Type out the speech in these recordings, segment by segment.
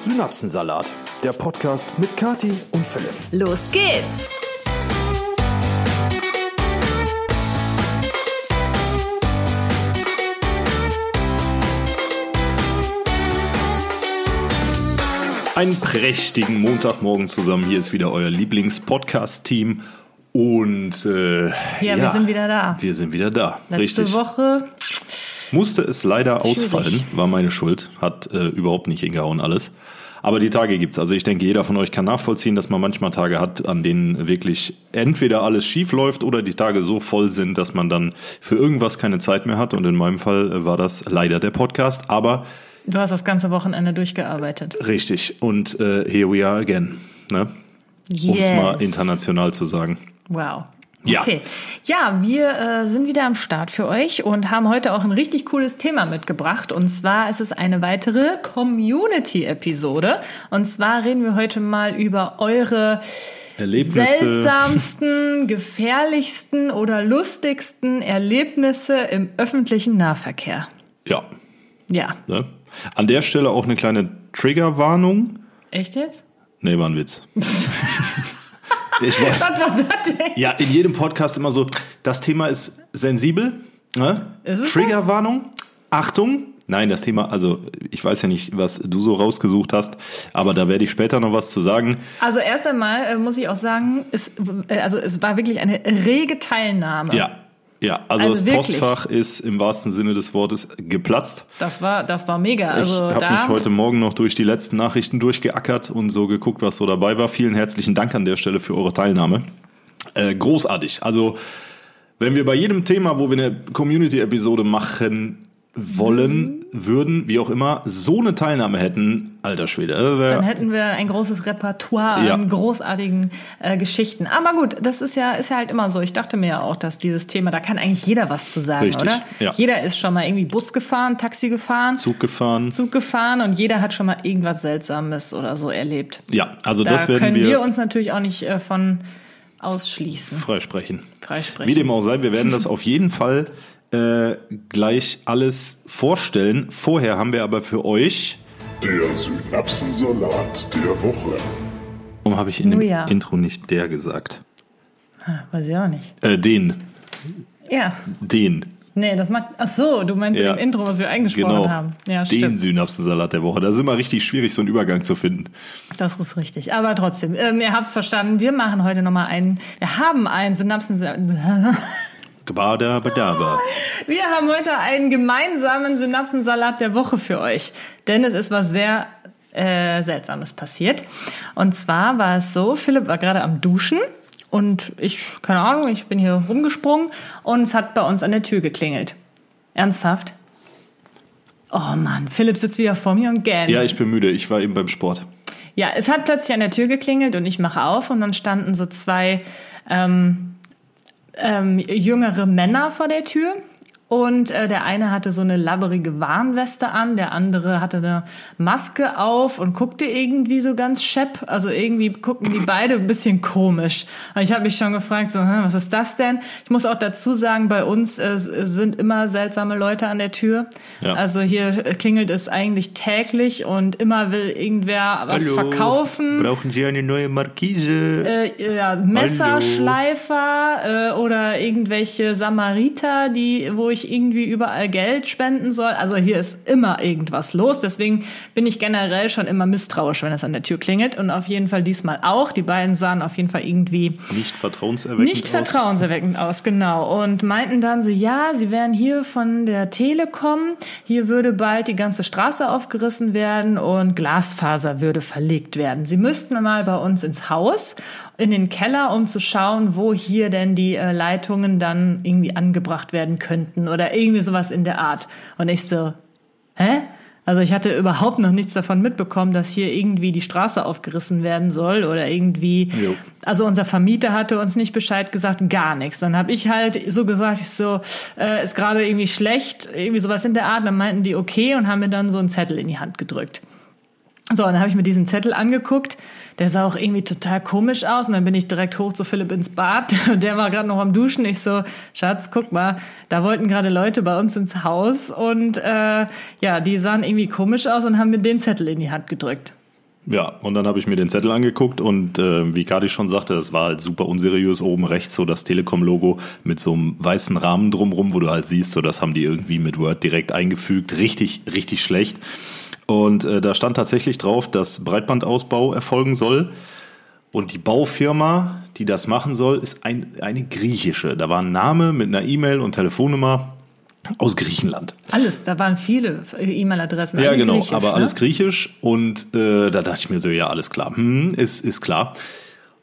Synapsensalat, der Podcast mit Kati und Philipp. Los geht's! Einen prächtigen Montagmorgen zusammen. Hier ist wieder euer Lieblings-Podcast-Team. Und äh, Ja, wir sind wieder da. Wir sind wieder da. Letzte Richtig. Woche, Musste es leider Schwierig. ausfallen, war meine Schuld. Hat äh, überhaupt nicht hingehauen alles. Aber die Tage gibt's. Also ich denke, jeder von euch kann nachvollziehen, dass man manchmal Tage hat, an denen wirklich entweder alles schief läuft oder die Tage so voll sind, dass man dann für irgendwas keine Zeit mehr hat. Und in meinem Fall äh, war das leider der Podcast. Aber du hast das ganze Wochenende durchgearbeitet. richtig. Und äh, here we are again. Ne? Um es mal international zu sagen. Wow. Ja. Okay. Ja, wir äh, sind wieder am Start für euch und haben heute auch ein richtig cooles Thema mitgebracht. Und zwar ist es eine weitere Community-Episode. Und zwar reden wir heute mal über eure Erlebnisse. seltsamsten, gefährlichsten oder lustigsten Erlebnisse im öffentlichen Nahverkehr. Ja. Ja. Ne? An der Stelle auch eine kleine Triggerwarnung. Echt jetzt? Nee, war ein Witz. ich war, Was war das denn? ja, in jedem Podcast immer so, das Thema ist sensibel. Ne? Triggerwarnung. Achtung. Nein, das Thema, also ich weiß ja nicht, was du so rausgesucht hast, aber da werde ich später noch was zu sagen. Also erst einmal äh, muss ich auch sagen, es, äh, also es war wirklich eine rege Teilnahme. Ja, ja, also, Also das wirklich. Postfach ist im wahrsten Sinne des Wortes geplatzt. Das war, das war mega. Ich Also habe da, mich heute Morgen noch durch die letzten Nachrichten durchgeackert und so geguckt, was so dabei war. Vielen herzlichen Dank an der Stelle für eure Teilnahme. Äh, großartig. Also, wenn wir bei jedem Thema, wo wir eine Community-Episode machen wollen, würden, wie auch immer, so eine Teilnahme hätten, alter Schwede. äh, dann hätten wir ein großes Repertoire Ja. an großartigen äh, Geschichten. Aber gut, das ist ja, ist ja halt immer so. Ich dachte mir ja auch, dass dieses Thema, da kann eigentlich jeder was zu sagen, Richtig, oder? ja. Jeder ist schon mal irgendwie Bus gefahren, Taxi gefahren, Zug gefahren. Zug gefahren und jeder hat schon mal irgendwas Seltsames oder so erlebt. Ja, also Da das werden können wir, wir uns natürlich auch nicht äh, von ausschließen, freisprechen. freisprechen. Wie dem auch sei, wir werden das auf jeden Fall äh, gleich alles vorstellen. Vorher haben wir aber für euch, Der Synapsensalat der Woche. warum habe ich in dem Oh ja. Intro nicht der gesagt? Weiß ich auch nicht. Äh, den, Ja, den, nee, das macht. Ach so, du meinst Ja. im Intro, was wir eingesprochen genau, haben. Ja, den stimmt. Synapsensalat der Woche. Das ist immer richtig schwierig, so einen Übergang zu finden. Das ist richtig. Aber trotzdem, ähm, ihr habt's verstanden. Wir machen heute nochmal einen. Wir haben einen Synapsen. Wir haben heute einen gemeinsamen Synapsensalat der Woche für euch. Denn es ist was sehr äh, Seltsames passiert. Und zwar war es so, Philipp war gerade am Duschen. Und ich, keine Ahnung, ich bin hier rumgesprungen und es hat bei uns an der Tür geklingelt. Ernsthaft? Oh Mann, Philipp sitzt wieder vor mir und gähnt. Ja, ich bin müde. Ich war eben beim Sport. Ja, es hat plötzlich an der Tür geklingelt und ich mache auf und dann standen so zwei ähm, ähm, jüngere Männer vor der Tür. Und äh, der eine hatte so eine labberige Warnweste an, der andere hatte eine Maske auf und guckte irgendwie so ganz schepp. Also irgendwie gucken die beide ein bisschen komisch. Und ich habe mich schon gefragt, so, hm, was ist das denn? Ich muss auch dazu sagen, bei uns äh, sind immer seltsame Leute an der Tür. Ja. Also hier klingelt es eigentlich täglich und immer will irgendwer was verkaufen. Brauchen Sie eine neue Markise? Äh, ja, Messerschleifer äh, oder irgendwelche Samariter, die, wo ich irgendwie überall Geld spenden soll. Also hier ist immer irgendwas los. Deswegen bin ich generell schon immer misstrauisch, wenn es an der Tür klingelt. Und auf jeden Fall diesmal auch. Die beiden sahen auf jeden Fall irgendwie Nicht vertrauenserweckend nicht aus? vertrauenserweckend aus, genau. Und meinten dann so, ja, sie wären hier von der Telekom. Hier würde bald die ganze Straße aufgerissen werden und Glasfaser würde verlegt werden. Sie müssten mal bei uns ins Haus, in den Keller, um zu schauen, wo hier denn die äh, Leitungen dann irgendwie angebracht werden könnten oder irgendwie sowas in der Art. Und ich so, hä? Also ich hatte überhaupt noch nichts davon mitbekommen, dass hier irgendwie die Straße aufgerissen werden soll oder irgendwie. Jo. Also unser Vermieter hatte uns nicht Bescheid gesagt, gar nichts. Dann habe ich halt so gesagt, ich so, äh, ist gerade irgendwie schlecht, irgendwie sowas in der Art. Dann meinten die okay und haben mir dann so einen Zettel in die Hand gedrückt. So, und dann habe ich mir diesen Zettel angeguckt. Der sah auch irgendwie total komisch aus. Und dann bin ich direkt hoch zu Philipp ins Bad. Und der war gerade noch am Duschen. Ich so, Schatz, guck mal, da wollten gerade Leute bei uns ins Haus. Und äh, ja, die sahen irgendwie komisch aus und haben mir den Zettel in die Hand gedrückt. Ja, und dann habe ich mir den Zettel angeguckt und äh, wie Kadi schon sagte, das war halt super unseriös. Oben rechts so das Telekom-Logo mit so einem weißen Rahmen drumrum, wo du halt siehst, so das haben die irgendwie mit Word direkt eingefügt. Richtig, richtig schlecht. Und äh, da stand tatsächlich drauf, dass Breitbandausbau erfolgen soll. Und die Baufirma, die das machen soll, ist ein, eine griechische. Da war ein Name mit einer E-Mail und Telefonnummer aus Griechenland. Alles, da waren viele E-Mail-Adressen. Ja, genau, aber ne? alles griechisch. Und äh, da dachte ich mir so, ja, alles klar. Hm, ist, ist klar.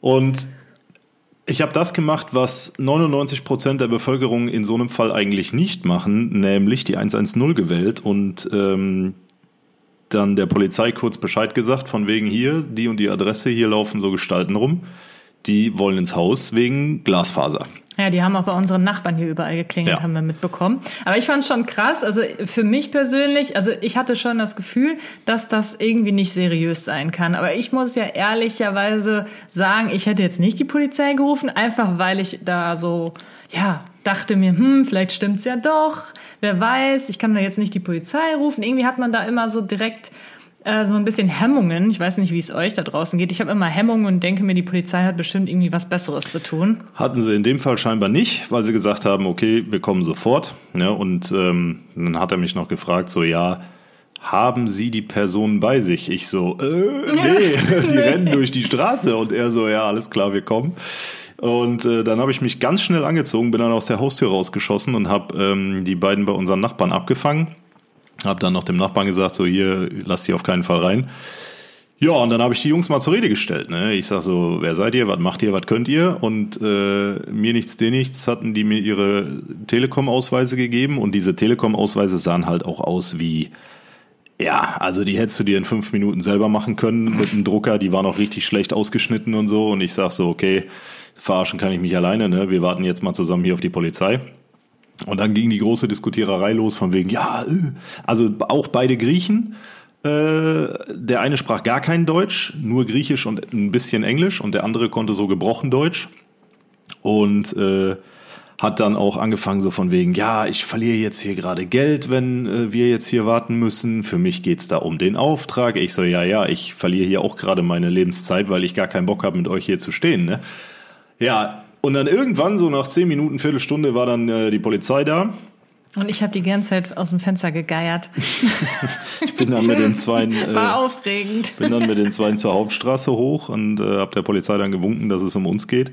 Und ich habe das gemacht, was 99 Prozent der Bevölkerung in so einem Fall eigentlich nicht machen, nämlich die 110 gewählt und ähm, dann der Polizei kurz Bescheid gesagt, von wegen hier, die und die Adresse, hier laufen so Gestalten rum. Die wollen ins Haus wegen Glasfaser. Ja, die haben auch bei unseren Nachbarn hier überall geklingelt, Ja. haben wir mitbekommen. Aber ich fand schon krass, also für mich persönlich, also ich hatte schon das Gefühl, dass das irgendwie nicht seriös sein kann. Aber ich muss ja ehrlicherweise sagen, ich hätte jetzt nicht die Polizei gerufen, einfach weil ich da so, ja, dachte mir, hm, vielleicht stimmt's ja doch, wer weiß, ich kann da jetzt nicht die Polizei rufen. Irgendwie hat man da immer so direkt äh, so ein bisschen Hemmungen. Ich weiß nicht, wie es euch da draußen geht. Ich habe immer Hemmungen und denke mir, die Polizei hat bestimmt irgendwie was Besseres zu tun. Hatten sie in dem Fall scheinbar nicht, weil sie gesagt haben, okay, wir kommen sofort. Ja, und ähm, dann hat er mich noch gefragt, so ja, haben Sie die Person bei sich? Ich so, äh, nee, die rennen durch die Straße. Und er so, ja, alles klar, wir kommen. Und äh, dann habe ich mich ganz schnell angezogen, bin dann aus der Haustür rausgeschossen und habe ähm, die beiden bei unseren Nachbarn abgefangen. Habe dann noch dem Nachbarn gesagt, so hier, lass die auf keinen Fall rein. Ja, und dann habe ich die Jungs mal zur Rede gestellt. Ne? Ich sag so, wer seid ihr, was macht ihr, was könnt ihr? Und äh, mir nichts, dir nichts, hatten die mir ihre Telekom-Ausweise gegeben und diese Telekom-Ausweise sahen halt auch aus wie, ja, also die hättest du dir in fünf Minuten selber machen können mit einem Drucker, die waren auch richtig schlecht ausgeschnitten und so. Und ich sag so, okay, verarschen kann ich mich alleine, ne? Wir warten jetzt mal zusammen hier auf die Polizei. Und dann ging die große Diskutiererei los von wegen, ja, äh, also auch beide Griechen. Äh, der eine sprach gar kein Deutsch, nur Griechisch und ein bisschen Englisch und der andere konnte so gebrochen Deutsch. Und äh, hat dann auch angefangen so von wegen, ja, ich verliere jetzt hier gerade Geld, wenn äh, wir jetzt hier warten müssen. Für mich geht's da um den Auftrag. Ich so, ja, ja, ich verliere hier auch gerade meine Lebenszeit, weil ich gar keinen Bock habe, mit euch hier zu stehen. Ne? Ja, und dann irgendwann, so nach zehn Minuten, Viertelstunde, war dann äh, die Polizei da. Und ich habe die ganze Zeit aus dem Fenster gegeiert. Ich bin dann mit den Zweien, War äh, aufregend. bin dann mit den Zweien zur Hauptstraße hoch und äh, habe der Polizei dann gewunken, dass es um uns geht.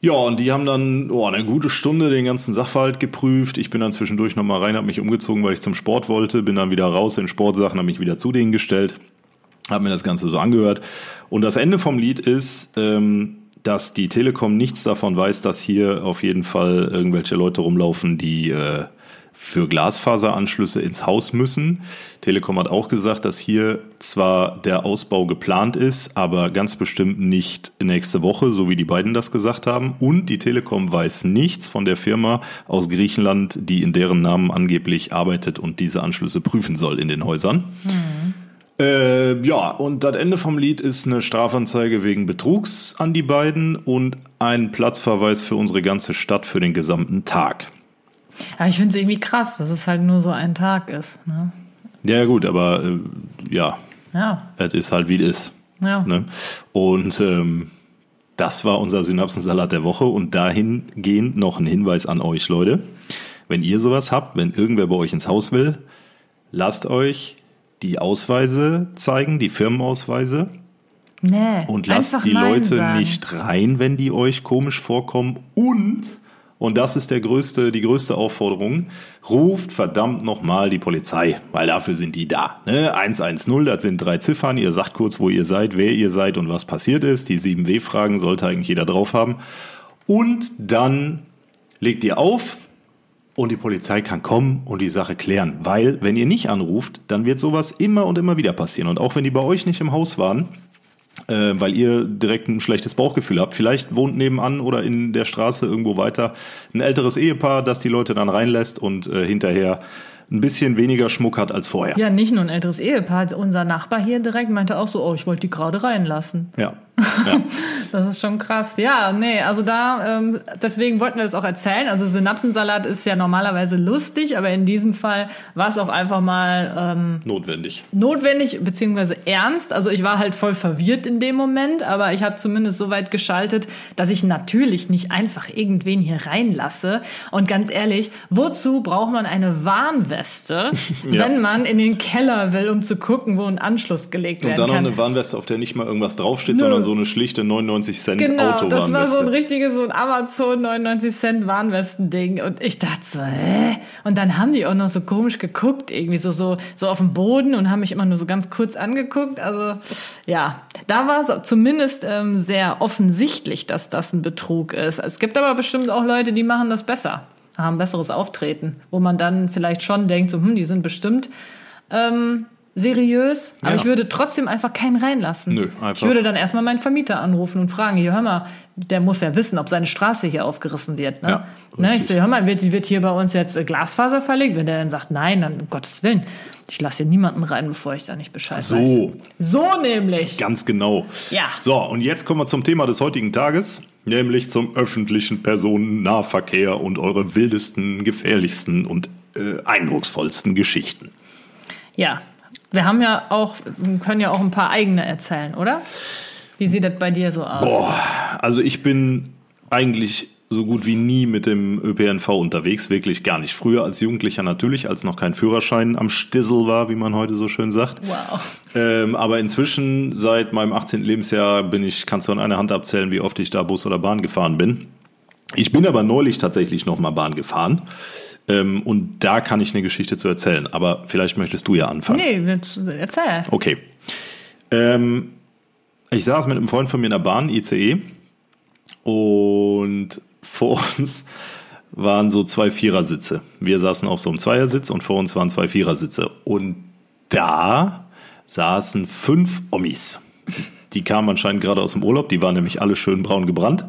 Ja, und die haben dann oh, eine gute Stunde den ganzen Sachverhalt geprüft. Ich bin dann zwischendurch nochmal rein, habe mich umgezogen, weil ich zum Sport wollte, bin dann wieder raus in Sportsachen, habe mich wieder zu denen gestellt, habe mir das Ganze so angehört. Und das Ende vom Lied ist, ähm, dass die Telekom nichts davon weiß, dass hier auf jeden Fall irgendwelche Leute rumlaufen, die äh, für Glasfaseranschlüsse ins Haus müssen. Telekom hat auch gesagt, dass hier zwar der Ausbau geplant ist, aber ganz bestimmt nicht nächste Woche, so wie die beiden das gesagt haben. Und die Telekom weiß nichts von der Firma aus Griechenland, die in deren Namen angeblich arbeitet und diese Anschlüsse prüfen soll in den Häusern. Äh, ja, und das Ende vom Lied ist eine Strafanzeige wegen Betrugs an die beiden und ein Platzverweis für unsere ganze Stadt für den gesamten Tag. Aber ich finde es irgendwie krass, dass es halt nur so ein Tag ist. Ne? Ja, gut, aber äh, ja, Ja, es ist halt wie es ist. ja. Ne? Und ähm, das war unser Synapsensalat der Woche und dahingehend noch ein Hinweis an euch, Leute. Wenn ihr sowas habt, wenn irgendwer bei euch ins Haus will, lasst euch die Ausweise zeigen, die Firmenausweise Nee, und lasst die Nein Leute sagen. nicht rein, wenn die euch komisch vorkommen und und das ist der größte, die größte Aufforderung. Ruft verdammt nochmal die Polizei, weil dafür sind die da. Ne? 110, das sind drei Ziffern. Ihr sagt kurz, wo ihr seid, wer ihr seid und was passiert ist. Die 7W-Fragen sollte eigentlich jeder drauf haben. Und dann legt ihr auf und die Polizei kann kommen und die Sache klären. Weil, wenn ihr nicht anruft, dann wird sowas immer und immer wieder passieren. Und auch wenn die bei euch nicht im Haus waren, äh, weil ihr direkt ein schlechtes Bauchgefühl habt. Vielleicht wohnt nebenan oder in der Straße irgendwo weiter ein älteres Ehepaar, das die Leute dann reinlässt und äh, hinterher ein bisschen weniger Schmuck hat als vorher. Ja, nicht nur ein älteres Ehepaar. Unser Nachbar hier direkt meinte auch so, oh, ich wollte die gerade reinlassen. Ja. Ja. Das ist schon krass. Ja, nee, also da, ähm, deswegen wollten wir das auch erzählen. Also Synapsensalat ist ja normalerweise lustig, aber in diesem Fall war es auch einfach mal ähm, Notwendig. notwendig beziehungsweise ernst. Also ich war halt voll verwirrt in dem Moment, aber ich habe zumindest so weit geschaltet, dass ich natürlich nicht einfach irgendwen hier reinlasse. Und ganz ehrlich, wozu braucht man eine Warnweste, Ja. wenn man in den Keller will, um zu gucken, wo ein Anschluss gelegt Und werden dann noch kann? eine Warnweste, auf der nicht mal irgendwas draufsteht, Nö. sondern so eine schlichte 99 Cent Genau, das war so ein richtiges, so ein Amazon 99 Cent Warnwestending. Und ich dachte so, hä? Und dann haben die auch noch so komisch geguckt, irgendwie so, so, so auf dem Boden und haben mich immer nur so ganz kurz angeguckt. Also, ja, da war es zumindest ähm, sehr offensichtlich, dass das ein Betrug ist. Es gibt aber bestimmt auch Leute, die machen das besser, haben besseres Auftreten, wo man dann vielleicht schon denkt, so, hm, die sind bestimmt ähm, seriös, aber Ja. ich würde trotzdem einfach keinen reinlassen. Nö, einfach. Ich würde dann erstmal meinen Vermieter anrufen und fragen, hier, hör mal, der muss ja wissen, ob seine Straße hier aufgerissen wird. Ne? Ja, ne, ich so, hör mal, wird, wird hier bei uns jetzt äh, Glasfaser verlegt? Wenn der dann sagt, nein, dann um Gottes Willen, ich lasse hier niemanden rein, bevor ich da nicht Bescheid So. weiß. So nämlich. Ganz genau. Ja. So, und jetzt kommen wir zum Thema des heutigen Tages, nämlich zum öffentlichen Personennahverkehr und eure wildesten, gefährlichsten und äh, eindrucksvollsten Geschichten. Ja, wir haben ja auch, können ja auch ein paar eigene erzählen, oder? Wie sieht das bei dir so aus? Boah, also ich bin eigentlich so gut wie nie mit dem ÖPNV unterwegs, wirklich gar nicht. Früher als Jugendlicher natürlich, als noch kein Führerschein am Stissel war, wie man heute so schön sagt. Wow. Ähm, aber inzwischen, seit meinem 18. Lebensjahr, bin ich, kannst du an einer Hand abzählen, wie oft ich da Bus oder Bahn gefahren bin. Ich bin aber neulich tatsächlich noch mal Bahn gefahren. Ähm, und da kann ich eine Geschichte zu erzählen. Aber vielleicht möchtest du ja anfangen. Nee, erzähl. Okay. Ähm, ich saß mit einem Freund von mir in der Bahn, ICE, und vor uns waren so zwei Vierersitze. Wir saßen auf so einem Zweiersitz und vor uns waren zwei Vierersitze. Und da saßen fünf Omis. Die kamen anscheinend gerade aus dem Urlaub, die waren nämlich alle schön braun gebrannt.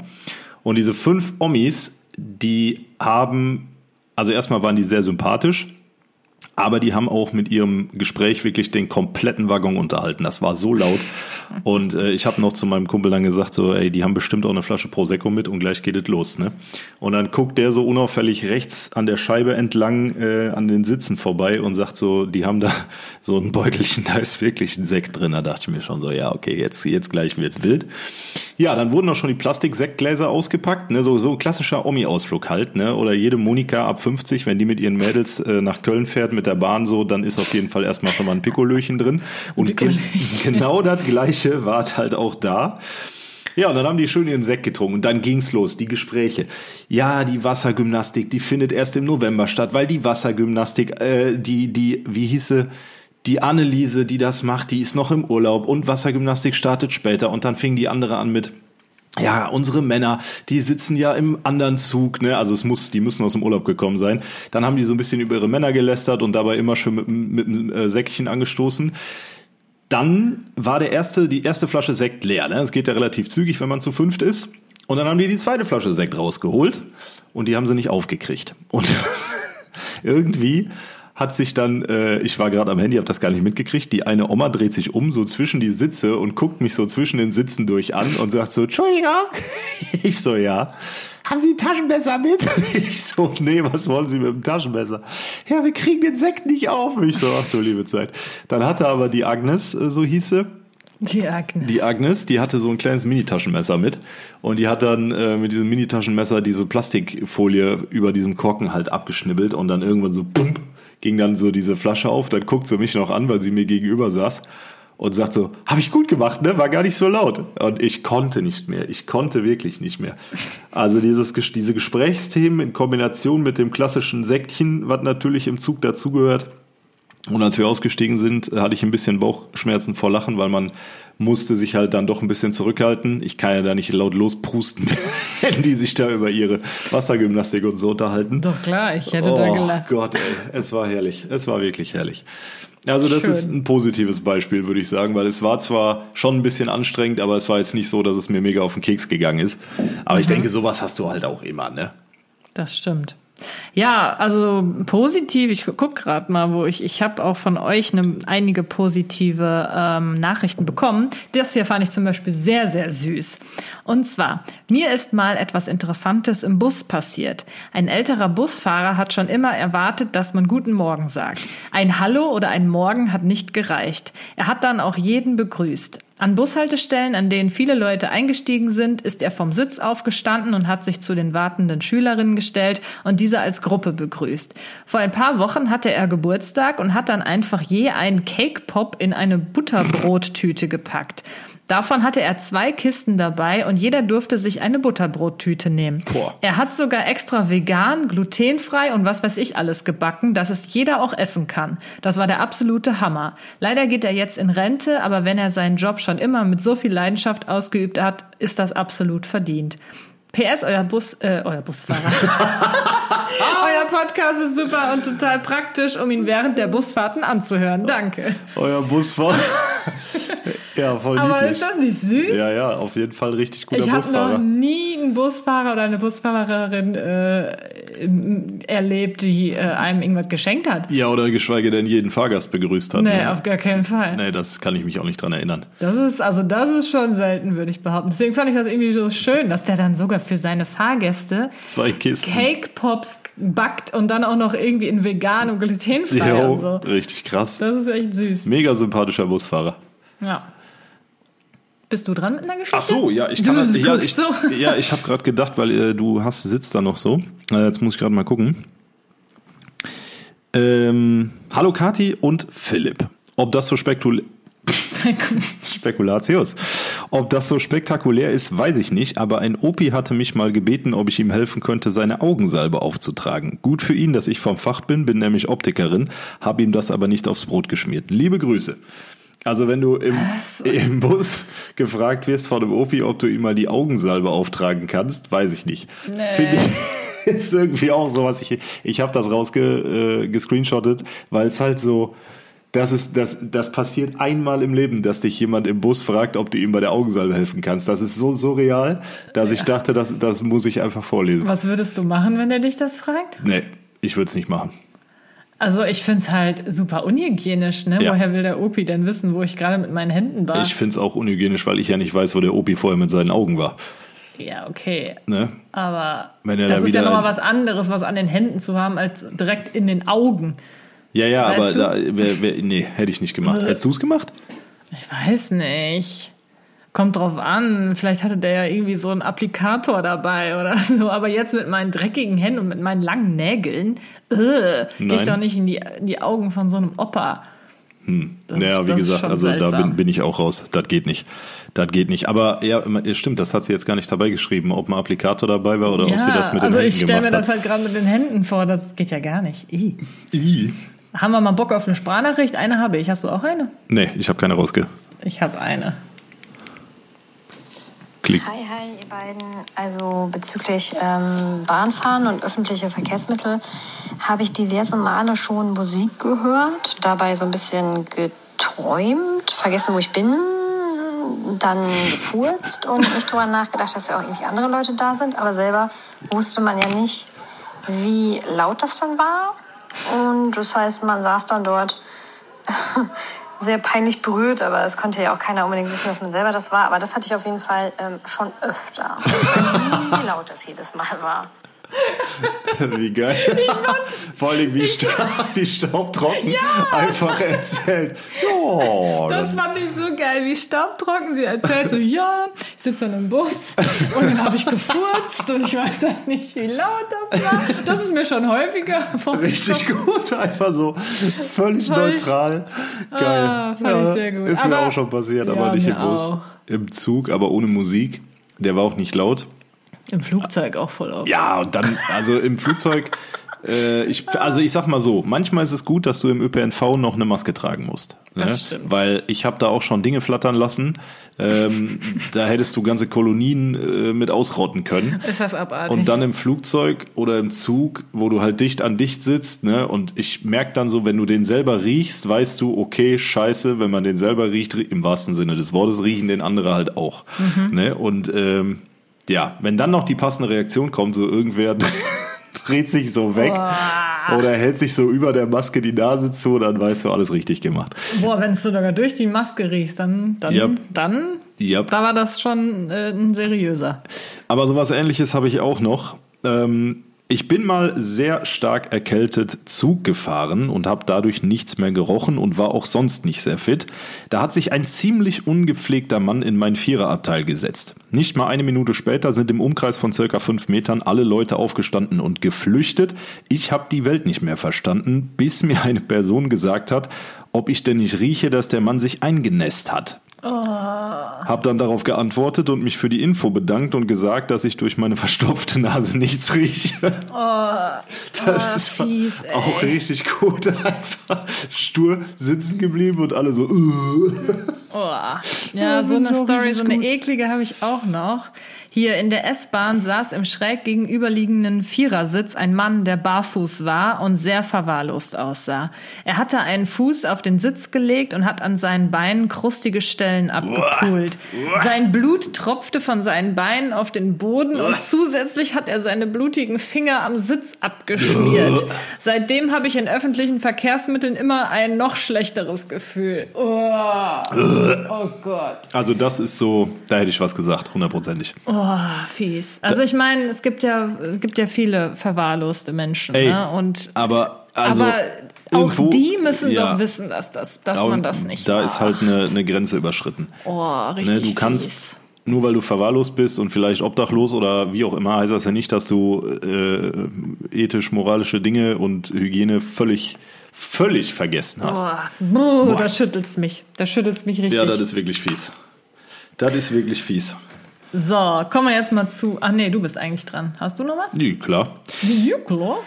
Und diese fünf Omis, die haben, also erstmal waren die sehr sympathisch, aber die haben auch mit ihrem Gespräch wirklich den kompletten Waggon unterhalten. Das war so laut. Und äh, ich habe noch zu meinem Kumpel dann gesagt, so, ey, die haben bestimmt auch eine Flasche Prosecco mit und gleich geht es los. Ne? Und dann guckt der so unauffällig rechts an der Scheibe entlang äh, an den Sitzen vorbei und sagt so, die haben da so ein Beutelchen, da ist wirklich ein Sekt drin. Da dachte ich mir schon so, ja, okay, jetzt, jetzt gleich wird's wild. Ja, dann wurden auch schon die Plastik-Sektgläser ausgepackt, ne? so, so ein klassischer Omi-Ausflug halt. Ne? Oder jede Monika ab 50, wenn die mit ihren Mädels äh, nach Köln fährt mit der Bahn so, dann ist auf jeden Fall erstmal schon mal ein Pikolöchen drin. Und Pikolöchen. genau das Gleiche war halt auch da. Ja, und dann haben die schön ihren Sekt getrunken und dann ging's los, die Gespräche. Ja, die Wassergymnastik, die findet erst im November statt, weil die Wassergymnastik, äh, die, die, wie hieße, die Anneliese, die das macht, die ist noch im Urlaub und Wassergymnastik startet später und dann fing die andere an mit, ja, unsere Männer, die sitzen ja im anderen Zug, ne? Also es muss, die müssen aus dem Urlaub gekommen sein. Dann haben die so ein bisschen über ihre Männer gelästert und dabei immer schön mit, mit einem äh, Säckchen angestoßen. Dann war der erste, die erste Flasche Sekt leer. Ne? Es geht ja relativ zügig, wenn man zu fünft ist. Und dann haben die die zweite Flasche Sekt rausgeholt und die haben sie nicht aufgekriegt. Und irgendwie hat sich dann, äh, ich war gerade am Handy, habe das gar nicht mitgekriegt, die eine Oma dreht sich um, so zwischen die Sitze und guckt mich so zwischen den Sitzen durch an und sagt so, Entschuldigung. Ich so, ja. Haben Sie ein Taschenmesser mit? Ich so, nee, was wollen Sie mit dem Taschenmesser? Ja, wir kriegen den Sekt nicht auf. Ich so, ach du liebe Zeit. Dann hatte aber die Agnes, äh, so hieß sie, Die Agnes. die Agnes, die hatte so ein kleines Mini-Taschenmesser mit und die hat dann äh, mit diesem Mini-Taschenmesser diese Plastikfolie über diesem Korken halt abgeschnibbelt und dann irgendwann so pump, ging dann so diese Flasche auf. Dann guckt sie mich noch an, weil sie mir gegenüber saß und sagt so, habe ich gut gemacht, ne? War gar nicht so laut. Und ich konnte nicht mehr. Ich konnte wirklich nicht mehr. Also dieses, diese Gesprächsthemen in Kombination mit dem klassischen Sektchen, was natürlich im Zug dazugehört, und als wir ausgestiegen sind, hatte ich ein bisschen Bauchschmerzen vor Lachen, weil man musste sich halt dann doch ein bisschen zurückhalten. Ich kann ja da nicht laut losprusten, wenn die sich da über ihre Wassergymnastik und so unterhalten. Doch klar, ich hätte da oh gelacht. Gott, ey, es war herrlich. Es war wirklich herrlich. Also das Schön. ist ein positives Beispiel, würde ich sagen, weil es war zwar schon ein bisschen anstrengend, aber es war jetzt nicht so, dass es mir mega auf den Keks gegangen ist. Aber Mhm. ich denke, sowas hast du halt auch immer, ne? Das stimmt. Ja, also positiv. Ich guck gerade mal, wo ich ich habe auch von euch ne, einige positive ähm, Nachrichten bekommen. Das hier fand ich zum Beispiel sehr sehr süß. Und zwar mir ist mal etwas Interessantes im Bus passiert. Ein älterer Busfahrer hat schon immer erwartet, dass man Guten Morgen sagt. Ein Hallo oder ein Morgen hat nicht gereicht. Er hat dann auch jeden begrüßt. An Bushaltestellen, an denen viele Leute eingestiegen sind, ist er vom Sitz aufgestanden und hat sich zu den wartenden Schülerinnen gestellt und diese als Gruppe begrüßt. Vor ein paar Wochen hatte er Geburtstag und hat dann einfach je einen Cake Pop in eine Butterbrottüte gepackt. Davon hatte er zwei Kisten dabei und jeder durfte sich eine Butterbrottüte nehmen. Boah. Er hat sogar extra vegan, glutenfrei und was weiß ich alles gebacken, dass es jeder auch essen kann. Das war der absolute Hammer. Leider geht er jetzt in Rente, aber wenn er seinen Job schon immer mit so viel Leidenschaft ausgeübt hat, ist das absolut verdient. PS, euer Bus, äh, euer Busfahrer. euer Podcast ist super und total praktisch, um ihn während der Busfahrten anzuhören. Danke. Euer Busfahrer. Ja, voll Aber niedlich. ist das nicht süß? ja, ja, auf jeden Fall richtig guter Ich habe noch Busfahrer. nie einen Busfahrer oder eine Busfahrerin äh, erlebt, die äh, einem irgendwas geschenkt hat. Ja, oder geschweige denn jeden Fahrgast begrüßt hat. Nee, ne? auf gar keinen Fall. nee, das kann ich mich auch nicht dran erinnern. Das ist, also das ist schon selten, würde ich behaupten. Deswegen fand ich das irgendwie so schön, dass der dann sogar für seine Fahrgäste Zwei Kisten. Cake Pops backt und dann auch noch irgendwie in vegan und glutenfrei Jo, und so. richtig krass. Das ist echt süß. Mega sympathischer Busfahrer. Ja. Bist du dran mit einer Geschichte? Ach so, ja, ich Du kann das. Ja, ich, so. ja, ich habe gerade gedacht, weil äh, du hast sitzt da noch so. Äh, jetzt muss ich gerade mal gucken. Ähm, hallo Kati und Philipp. Ob das so spektul Spekulatius. Ob das so spektakulär ist, weiß ich nicht, aber ein Opi hatte mich mal gebeten, ob ich ihm helfen könnte, seine Augensalbe aufzutragen. Gut für ihn, dass ich vom Fach bin, bin nämlich Optikerin, habe ihm das aber nicht aufs Brot geschmiert. Liebe Grüße. Also wenn du im, im Bus gefragt wirst von einem Opi, ob du ihm mal die Augensalbe auftragen kannst, weiß ich nicht. Finde ich ist irgendwie auch sowas. Ich, ich habe das rausgescreenshottet, äh, weil es halt so, das ist, das, das passiert einmal im Leben, dass dich jemand im Bus fragt, ob du ihm bei der Augensalbe helfen kannst. Das ist so surreal, dass ich dachte, das, das muss ich einfach vorlesen. Was würdest du machen, wenn er dich das fragt? Nee, ich würde es nicht machen. Also ich find's halt super unhygienisch, ne? Ja. Woher will der Opi denn wissen, wo ich gerade mit meinen Händen war? Ich finde es auch unhygienisch, weil ich ja nicht weiß, wo der Opi vorher mit seinen Augen war. ja, okay. Ne? Aber Wenn er das da ist ja nochmal was anderes, was an den Händen zu haben, als direkt in den Augen. Ja, ja, Weißt aber da, wär, wär, nee, hätte ich nicht gemacht. Hättest du es gemacht? Ich weiß nicht. Kommt drauf an. Vielleicht hatte der ja irgendwie so einen Applikator dabei oder so. Aber jetzt mit meinen dreckigen Händen und mit meinen langen Nägeln, äh, gehe ich doch nicht in die, in die Augen von so einem Opa. Das naja, wie gesagt, also da seltsam. bin, bin ich auch raus. Das geht nicht. Das geht nicht. Aber ja, stimmt, das hat sie jetzt gar nicht dabei geschrieben, ob ein Applikator dabei war oder ob sie das mit also den ich Händen stelle mir das halt gerade mit den Händen vor. Das geht ja gar nicht. I. I. Haben wir mal Bock auf eine Sprachnachricht? Eine habe ich. Hast du auch eine? Nee, ich habe keine rausge. Ich habe eine. Klick. Hi, hi, ihr beiden. Also bezüglich ähm, Bahnfahren und öffentliche Verkehrsmittel habe ich diverse Male schon Musik gehört, dabei so ein bisschen geträumt, vergessen, wo ich bin, dann gefurzt und nicht drüber nachgedacht, dass ja auch irgendwie andere Leute da sind, aber selber wusste man ja nicht, wie laut das dann war. Und das heißt, man saß dann dort sehr peinlich berührt, aber es konnte ja auch keiner unbedingt wissen, dass man selber das war. Aber das hatte ich auf jeden Fall ähm, schon öfter. Ich weiß nicht, wie laut das jedes Mal war. Wie geil. Vor allem wie, sta wie staubtrocken einfach erzählt. Ja, Das fand ich so geil, wie staubtrocken sie erzählt. So, ja, ich sitze dann im Bus und dann habe ich gefurzt und ich weiß halt nicht, wie laut das war. Das ist mir schon häufiger. Richtig gut, einfach so völlig Voll- neutral. Geil. Ah, fand ich sehr gut. Ist mir Aber- auch schon passiert, Ja, aber nicht im Bus. auch. Im Zug, aber ohne Musik. Der war auch nicht laut. Im Flugzeug auch voll auf. Ja, und dann, also im Flugzeug, äh, ich, also ich sag mal so, manchmal ist es gut, dass du im ÖPNV noch eine Maske tragen musst. Ne? Das stimmt. Weil ich habe da auch schon Dinge flattern lassen. Ähm, da hättest du ganze Kolonien äh, mit ausrotten können. Ist das abartig. Und dann im Flugzeug oder im Zug, wo du halt dicht an dicht sitzt, ne? Und ich merke dann so, wenn du den selber riechst, weißt du, okay, scheiße, wenn man den selber riecht, rie- im wahrsten Sinne des Wortes, riechen den andere halt auch. Ne? Und ähm, ja, wenn dann noch die passende Reaktion kommt, so irgendwer dreht sich so weg oder hält sich so über der Maske die Nase zu, dann weißt du, alles richtig gemacht. Boah, wenn du sogar durch die Maske riechst, dann, dann, Yep. dann, Yep. da war das schon äh, ein seriöser. Aber sowas ähnliches habe ich auch noch. Ähm, ich bin mal sehr stark erkältet Zug gefahren und habe dadurch nichts mehr gerochen und war auch sonst nicht sehr fit. Da hat sich ein ziemlich ungepflegter Mann in mein Viererabteil gesetzt. Nicht mal eine Minute später sind im Umkreis von circa fünf Metern alle Leute aufgestanden und geflüchtet. Ich habe die Welt nicht mehr verstanden, bis mir eine Person gesagt hat, ob ich denn nicht rieche, dass der Mann sich eingenässt hat. Hab dann darauf geantwortet und mich für die Info bedankt und gesagt, dass ich durch meine verstopfte Nase nichts rieche. das ist fies, ey. auch richtig gut. Einfach stur sitzen geblieben und alle so. "Ugh." Oh. Ja, so eine Story, so eine eklige habe ich auch noch. Hier in der S-Bahn saß im schräg gegenüberliegenden Vierersitz ein Mann, der barfuß war und sehr verwahrlost aussah. Er hatte einen Fuß auf den Sitz gelegt und hat an seinen Beinen krustige Stellen abgepult. Sein Blut tropfte von seinen Beinen auf den Boden und zusätzlich hat er seine blutigen Finger am Sitz abgeschmiert. Seitdem habe ich in öffentlichen Verkehrsmitteln immer ein noch schlechteres Gefühl. Oh, oh Gott. Also das ist so, da hätte ich was gesagt, hundertprozentig. Oh, fies. Also ich meine, es gibt ja, gibt ja viele verwahrloste Menschen. Ey, ne? Und Aber also aber auch irgendwo- die müssen ja. doch wissen, dass, das, dass da, man das nicht Da macht. ist halt eine, eine Grenze überschritten. oh, richtig Ne, du kannst, fies. nur weil du verwahrlost bist und vielleicht obdachlos oder wie auch immer, heißt das ja nicht, dass du äh, ethisch, moralische Dinge und Hygiene völlig, völlig vergessen hast. Boah, da schüttelt's mich. Da schüttelt's mich richtig. Ja, das ist wirklich fies. Das ist wirklich fies. So, kommen wir jetzt mal zu. Ach nee, du bist eigentlich dran. Hast du noch was? Nee, klar. Ja, klar.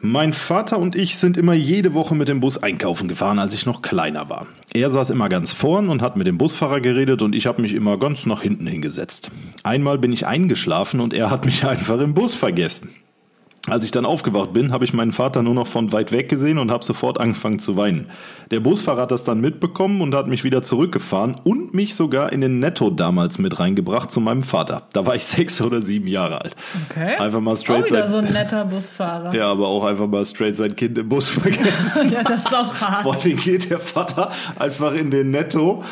Mein Vater und ich sind immer jede Woche mit dem Bus einkaufen gefahren, als ich noch kleiner war. Er saß immer ganz vorn und hat mit dem Busfahrer geredet und ich habe mich immer ganz nach hinten hingesetzt. Einmal bin ich eingeschlafen und er hat mich einfach im Bus vergessen. Als ich dann aufgewacht bin, habe ich meinen Vater nur noch von weit weg gesehen und habe sofort angefangen zu weinen. Der Busfahrer hat das dann mitbekommen und hat mich wieder zurückgefahren und mich sogar in den Netto damals mit reingebracht zu meinem Vater. Da war ich sechs oder sieben Jahre alt. Okay. Einfach mal Auch straight wieder sein, so ein netter Busfahrer. ja, aber auch einfach mal straight sein Kind im Bus vergessen. ja das ist auch hart. Vor allem geht der Vater einfach in den Netto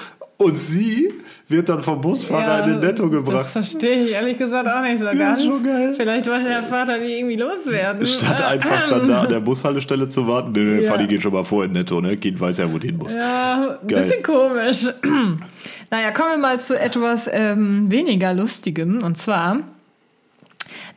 und sie wird dann vom Busfahrer in den Netto Das gebracht. verstehe ich ehrlich gesagt auch nicht so ganz. ist schon geil. Vielleicht wollte der Vater die irgendwie loswerden. Statt Äh, einfach dann da an der Bushaltestelle zu warten. Nee, nee, Ja. Fanny geht schon mal vor in Netto, ne? Kind weiß ja, wo die hin muss. Ja, ein Geil. bisschen komisch. naja, kommen wir mal zu etwas ähm, weniger Lustigem. Und zwar,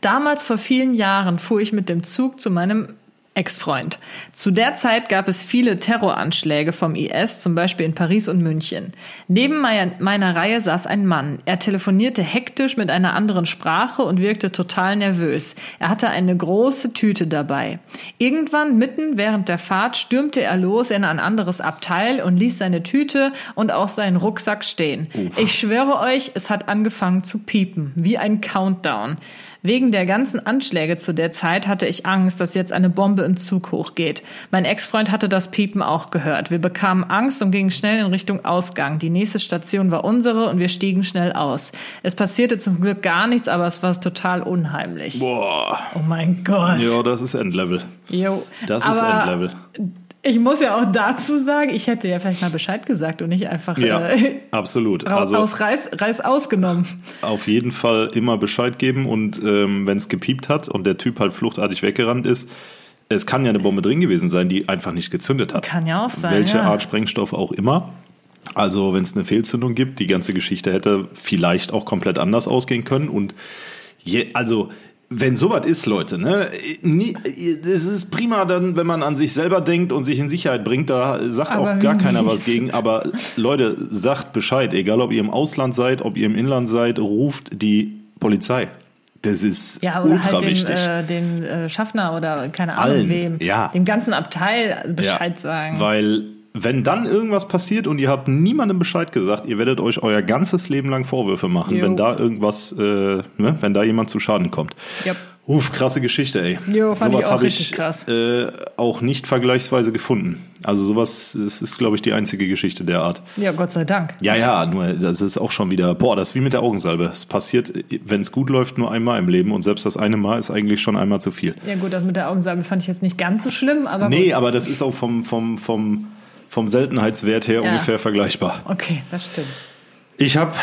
damals vor vielen Jahren fuhr ich mit dem Zug zu meinem Ex-Freund. Zu der Zeit gab es viele Terroranschläge vom IS, zum Beispiel in Paris und München. Neben meiner, Reihe saß ein Mann. Er telefonierte hektisch mit einer anderen Sprache und wirkte total nervös. Er hatte eine große Tüte dabei. Irgendwann, mitten während der Fahrt, stürmte er los in ein anderes Abteil und ließ seine Tüte und auch seinen Rucksack stehen. Ich schwöre euch, es hat angefangen zu piepen, wie ein Countdown. Wegen der ganzen Anschläge zu der Zeit hatte ich Angst, dass jetzt eine Bombe im Zug hochgeht. Mein Ex-Freund hatte das Piepen auch gehört. Wir bekamen Angst und gingen schnell in Richtung Ausgang. Die nächste Station war unsere und wir stiegen schnell aus. Es passierte zum Glück gar nichts, aber es war total unheimlich. Boah. Oh mein Gott. Ja, das ist Endlevel. Jo. Das ist aber Endlevel. Ich muss ja auch dazu sagen, ich hätte ja vielleicht mal Bescheid gesagt und nicht einfach Ja, äh, absolut. Also aus Reiß, Reiß ausgenommen. auf jeden Fall immer Bescheid geben und ähm, wenn es gepiept hat und der Typ halt fluchtartig weggerannt ist, es kann ja eine Bombe drin gewesen sein, die einfach nicht gezündet hat. Kann ja auch sein. Welche ja. Art Sprengstoff auch immer. Also wenn es eine Fehlzündung gibt, die ganze Geschichte hätte vielleicht auch komplett anders ausgehen können. Und je, also wenn sowas ist, Leute, ne, es ist prima dann, wenn man an sich selber denkt und sich in Sicherheit bringt, da sagt Aber auch gar keiner was gegen. Aber Leute, sagt Bescheid, egal ob ihr im Ausland seid, ob ihr im Inland seid, ruft die Polizei. Das ist Ja, oder ultra halt dem, wichtig. äh, dem äh, Schaffner oder keine Ahnung Allen, wem. ja. Dem ganzen Abteil Bescheid Ja, sagen. Weil wenn dann irgendwas passiert und ihr habt niemandem Bescheid gesagt, ihr werdet euch euer ganzes Leben lang Vorwürfe machen, Jo. wenn da irgendwas, äh, ne, wenn da jemand zu Schaden kommt. Yep. Uff, krasse Geschichte, ey. Jo, fand ich auch hab richtig krass. Äh, auch nicht vergleichsweise gefunden. Also sowas ist, ist glaube ich, die einzige Geschichte der Art. Ja, Gott sei Dank. Ja, ja, nur das ist auch schon wieder, boah, das ist wie mit der Augensalbe. Es passiert, wenn es gut läuft, nur einmal im Leben und selbst das eine Mal ist eigentlich schon einmal zu viel. Ja gut, das mit der Augensalbe fand ich jetzt nicht ganz so schlimm, aber Nee, gut. aber das ist auch vom, vom, vom, vom Seltenheitswert her Ja. ungefähr vergleichbar. Okay, das stimmt. Ich habe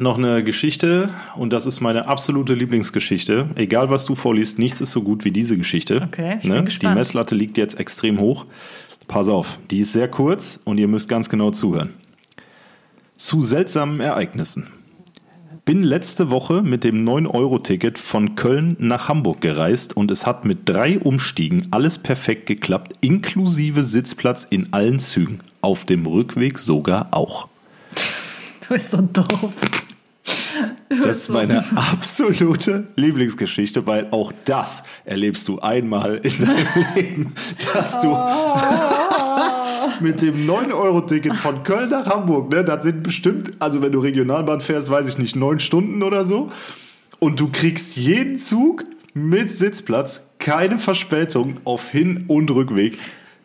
noch eine Geschichte und das ist meine absolute Lieblingsgeschichte. Egal was du vorliest, nichts ist so gut wie diese Geschichte. Ne? Okay, ich bin Die. Messlatte liegt jetzt extrem hoch. Pass auf, die ist sehr kurz und ihr müsst ganz genau zuhören. Zu seltsamen Ereignissen. Bin letzte Woche mit dem 9-Euro-Ticket von Köln nach Hamburg gereist und es hat mit drei Umstiegen alles perfekt geklappt, inklusive Sitzplatz in allen Zügen. Auf dem Rückweg sogar auch. Du bist so doof. Das ist meine absolute Lieblingsgeschichte, weil auch das erlebst du einmal in deinem Leben, dass du mit dem 9-Euro-Ticket von Köln nach Hamburg, ne, das sind bestimmt, also wenn du Regionalbahn fährst, weiß ich nicht, neun Stunden oder so, und du kriegst jeden Zug mit Sitzplatz, keine Verspätung auf Hin- und Rückweg.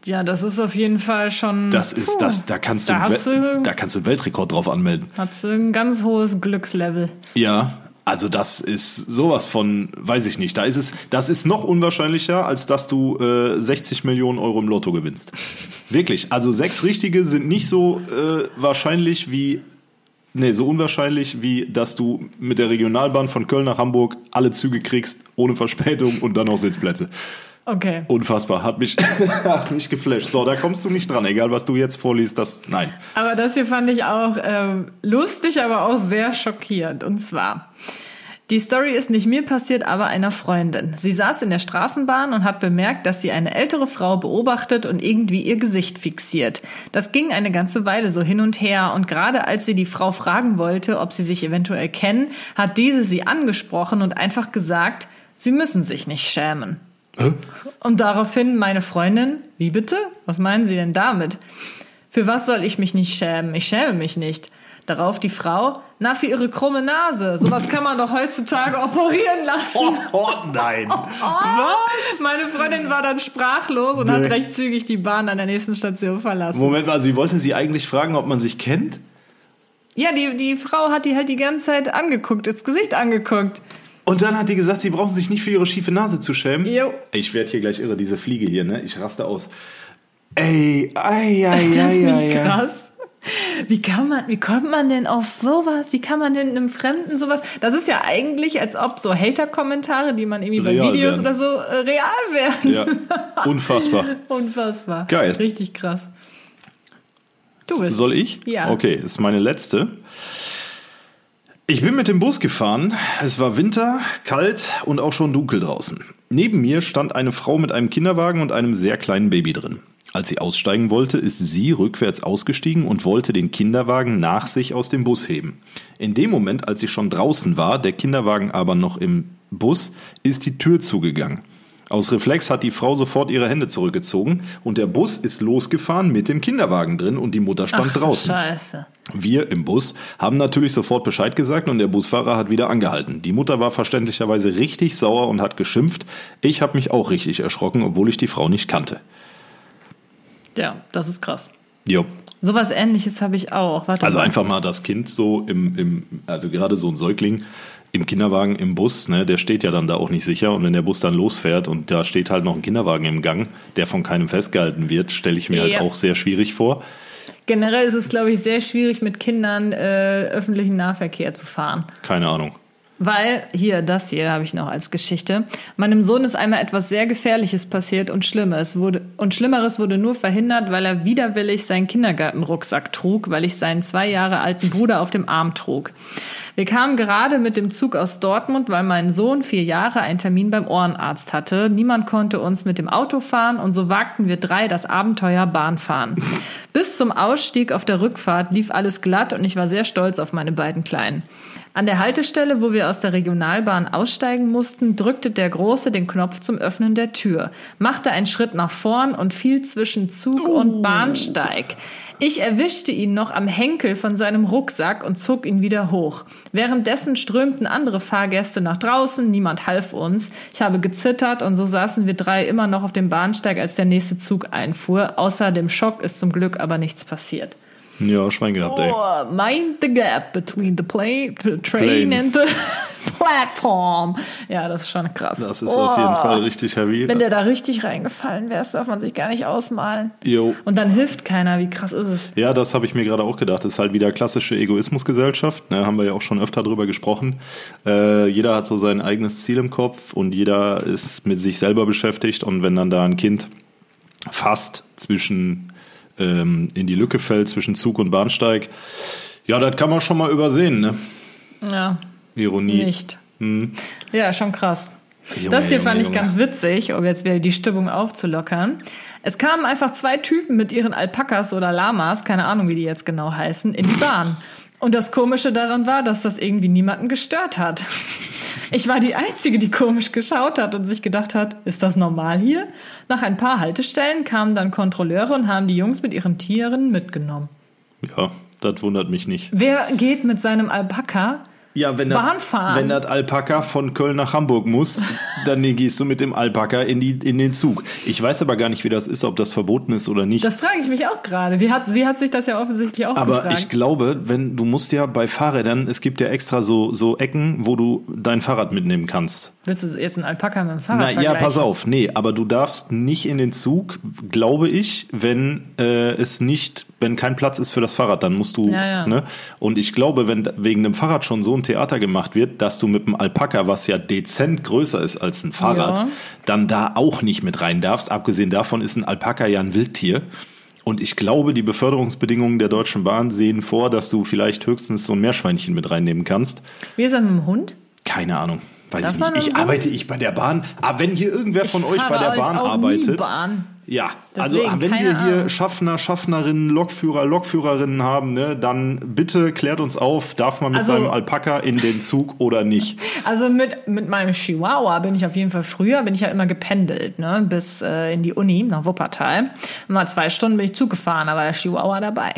Ja, das ist auf jeden Fall schon. Das ist Puh, das, da kannst du, Da du, da kannst du einen Weltrekord drauf anmelden. hast du ein ganz hohes Glückslevel. Ja, also das ist sowas von, weiß ich nicht. Da ist es, das ist noch unwahrscheinlicher, als dass du äh, 60 Millionen Euro im Lotto gewinnst. Wirklich. Also sechs richtige sind nicht so äh, wahrscheinlich wie, nee, so unwahrscheinlich wie, dass du mit der Regionalbahn von Köln nach Hamburg alle Züge kriegst ohne Verspätung und dann noch Sitzplätze. Okay. Unfassbar, hat mich, hat mich geflasht. So, da kommst du nicht dran, egal was du jetzt vorliest, das, nein. Aber das hier fand ich auch ähm, lustig, aber auch sehr schockierend. Und zwar, die Story ist nicht mir passiert, aber einer Freundin. Sie saß in der Straßenbahn und hat bemerkt, dass sie eine ältere Frau beobachtet und irgendwie ihr Gesicht fixiert. Das ging eine ganze Weile so hin und her und gerade als sie die Frau fragen wollte, ob sie sich eventuell kennen, hat diese sie angesprochen und einfach gesagt, sie müssen sich nicht schämen. Und daraufhin meine Freundin, wie bitte? Was meinen Sie denn damit? Für was soll ich mich nicht schämen? Ich schäme mich nicht. Darauf die Frau, na für ihre krumme Nase. Sowas kann man doch heutzutage operieren lassen. Oh, nein. Was? Meine Freundin war dann sprachlos und hat Nee. recht zügig die Bahn an der nächsten Station verlassen. Moment mal, sie wollte sie eigentlich fragen, ob man sich kennt? Ja, die, die Frau hat die halt die ganze Zeit angeguckt, ins Gesicht angeguckt. Und dann hat die gesagt, sie brauchen sich nicht für ihre schiefe Nase zu schämen. Jo. Ich werde hier gleich irre, diese Fliege hier, ne? Ich raste aus. Ey, ei, ei, Ist das ei, nicht ei, ei. krass? Wie kann man, wie kommt man denn auf sowas? Wie kann man denn einem Fremden sowas? Das ist ja eigentlich, als ob so Hater-Kommentare, die man irgendwie bei Real Videos werden. oder so äh, real werden. Ja, unfassbar. Unfassbar. Geil. Richtig krass. Du bist. Soll ich? Ja. Okay, ist meine letzte. Ich bin mit dem Bus gefahren. Es war Winter, kalt und auch schon dunkel draußen. Neben mir stand eine Frau mit einem Kinderwagen und einem sehr kleinen Baby drin. Als sie aussteigen wollte, ist sie rückwärts ausgestiegen und wollte den Kinderwagen nach sich aus dem Bus heben. In dem Moment, als sie schon draußen war, der Kinderwagen aber noch im Bus, ist die Tür zugegangen. Aus Reflex hat die Frau sofort ihre Hände zurückgezogen und der Bus ist losgefahren mit dem Kinderwagen drin und die Mutter stand Ach, draußen. Scheiße. Wir im Bus haben natürlich sofort Bescheid gesagt und der Busfahrer hat wieder angehalten. Die Mutter war verständlicherweise richtig sauer und hat geschimpft. Ich habe mich auch richtig erschrocken, obwohl ich die Frau nicht kannte. Ja, das ist krass. Jo. Sowas ähnliches habe ich auch. Warte Also mal. einfach mal das Kind so im, im also gerade so ein Säugling im Kinderwagen im Bus, ne, der steht ja dann da auch nicht sicher und wenn der Bus dann losfährt und da steht halt noch ein Kinderwagen im Gang, der von keinem festgehalten wird, stelle ich mir Ja. halt auch sehr schwierig vor. Generell ist es, glaube ich, sehr schwierig, mit Kindern äh, öffentlichen Nahverkehr zu fahren. Keine Ahnung. Weil, hier, das hier habe ich noch als Geschichte. Meinem Sohn ist einmal etwas sehr Gefährliches passiert und Schlimmes wurde, und Schlimmeres wurde nur verhindert, weil er widerwillig seinen Kindergartenrucksack trug, weil ich seinen zwei Jahre alten Bruder auf dem Arm trug. Wir kamen gerade mit dem Zug aus Dortmund, weil mein Sohn vier Jahre einen Termin beim Ohrenarzt hatte. Niemand konnte uns mit dem Auto fahren und so wagten wir drei das Abenteuer Bahnfahren. Bis zum Ausstieg auf der Rückfahrt lief alles glatt und ich war sehr stolz auf meine beiden Kleinen. An der Haltestelle, wo wir aus der Regionalbahn aussteigen mussten, drückte der Große den Knopf zum Öffnen der Tür, machte einen Schritt nach vorn und fiel zwischen Zug und Bahnsteig. Ich erwischte ihn noch am Henkel von seinem Rucksack und zog ihn wieder hoch. Währenddessen strömten andere Fahrgäste nach draußen, niemand half uns. Ich habe gezittert und so saßen wir drei immer noch auf dem Bahnsteig, als der nächste Zug einfuhr. Außer dem Schock ist zum Glück aber nichts passiert. Ja, Schwein gehabt, ey. Oh, mind the gap between the plane, train Plane. and the platform. Ja, das ist schon krass. Das ist auf jeden Fall richtig heavy. Wenn der da richtig reingefallen wäre, das darf man sich gar nicht ausmalen. Jo. Und dann hilft keiner. Wie krass ist es? Ja, das habe ich mir gerade auch gedacht. Das ist halt wieder klassische Egoismusgesellschaft. Ne, haben wir ja auch schon öfter drüber gesprochen. Äh, jeder hat so sein eigenes Ziel im Kopf und jeder ist mit sich selber beschäftigt. Und wenn dann da ein Kind fast zwischen ähm, in die Lücke fällt zwischen Zug und Bahnsteig, ja, das kann man schon mal übersehen. Ne? Ja, Ironie. nicht. Ja, schon krass. Junge, das hier Junge, fand ich Junge. ganz witzig, um jetzt wieder die Stimmung aufzulockern. Es kamen einfach zwei Typen mit ihren Alpakas oder Lamas, keine Ahnung, wie die jetzt genau heißen, in die Bahn. Und das Komische daran war, dass das irgendwie niemanden gestört hat. Ich war die Einzige, die komisch geschaut hat und sich gedacht hat, ist das normal hier? Nach ein paar Haltestellen kamen dann Kontrolleure und haben die Jungs mit ihren Tieren mitgenommen. Ja, das wundert mich nicht. Wer geht mit seinem Alpaka Ja, wenn Bahn das, fahren. wenn das Alpaka von Köln nach Hamburg muss, dann gehst du mit dem Alpaka in, die, in den Zug. Ich weiß aber gar nicht, wie das ist, ob das verboten ist oder nicht. Das frage ich mich auch gerade. Sie hat, sie hat sich das ja offensichtlich auch aber gefragt. ich glaube, wenn du musst ja bei Fahrrädern, es gibt ja extra so, so Ecken, wo du dein Fahrrad mitnehmen kannst. Willst du jetzt einen Alpaka mit dem Fahrrad Na ja, pass auf, nee, aber du darfst nicht in den Zug, glaube ich, wenn äh, es nicht, wenn kein Platz ist für das Fahrrad, dann musst du, Ja, ja. ne? Und ich glaube, wenn wegen dem Fahrrad schon so ein Theater gemacht wird, dass du mit dem Alpaka, was ja dezent größer ist als ein Fahrrad, Ja. dann da auch nicht mit rein darfst. Abgesehen davon ist ein Alpaka ja ein Wildtier. Und ich glaube, die Beförderungsbedingungen der Deutschen Bahn sehen vor, dass du vielleicht höchstens so ein Meerschweinchen mit reinnehmen kannst. Wie ist das mit dem Hund? Keine Ahnung. Weiß Darf ich nicht. Ich das arbeite ich bei der Bahn. Aber wenn hier irgendwer von Ich euch bei der halt Bahn arbeitet. Bahn. Ja, Deswegen, also wenn wir hier Ahnung. Schaffner, Schaffnerinnen, Lokführer, Lokführerinnen haben, ne, dann bitte klärt uns auf, darf man mit Also- seinem Alpaka in den Zug oder nicht? Also mit, mit meinem Chihuahua bin ich auf jeden Fall früher, bin ich ja immer gependelt, ne, bis äh, in die Uni nach Wuppertal. Mal zwei Stunden bin ich Zug gefahren, da war der Chihuahua dabei.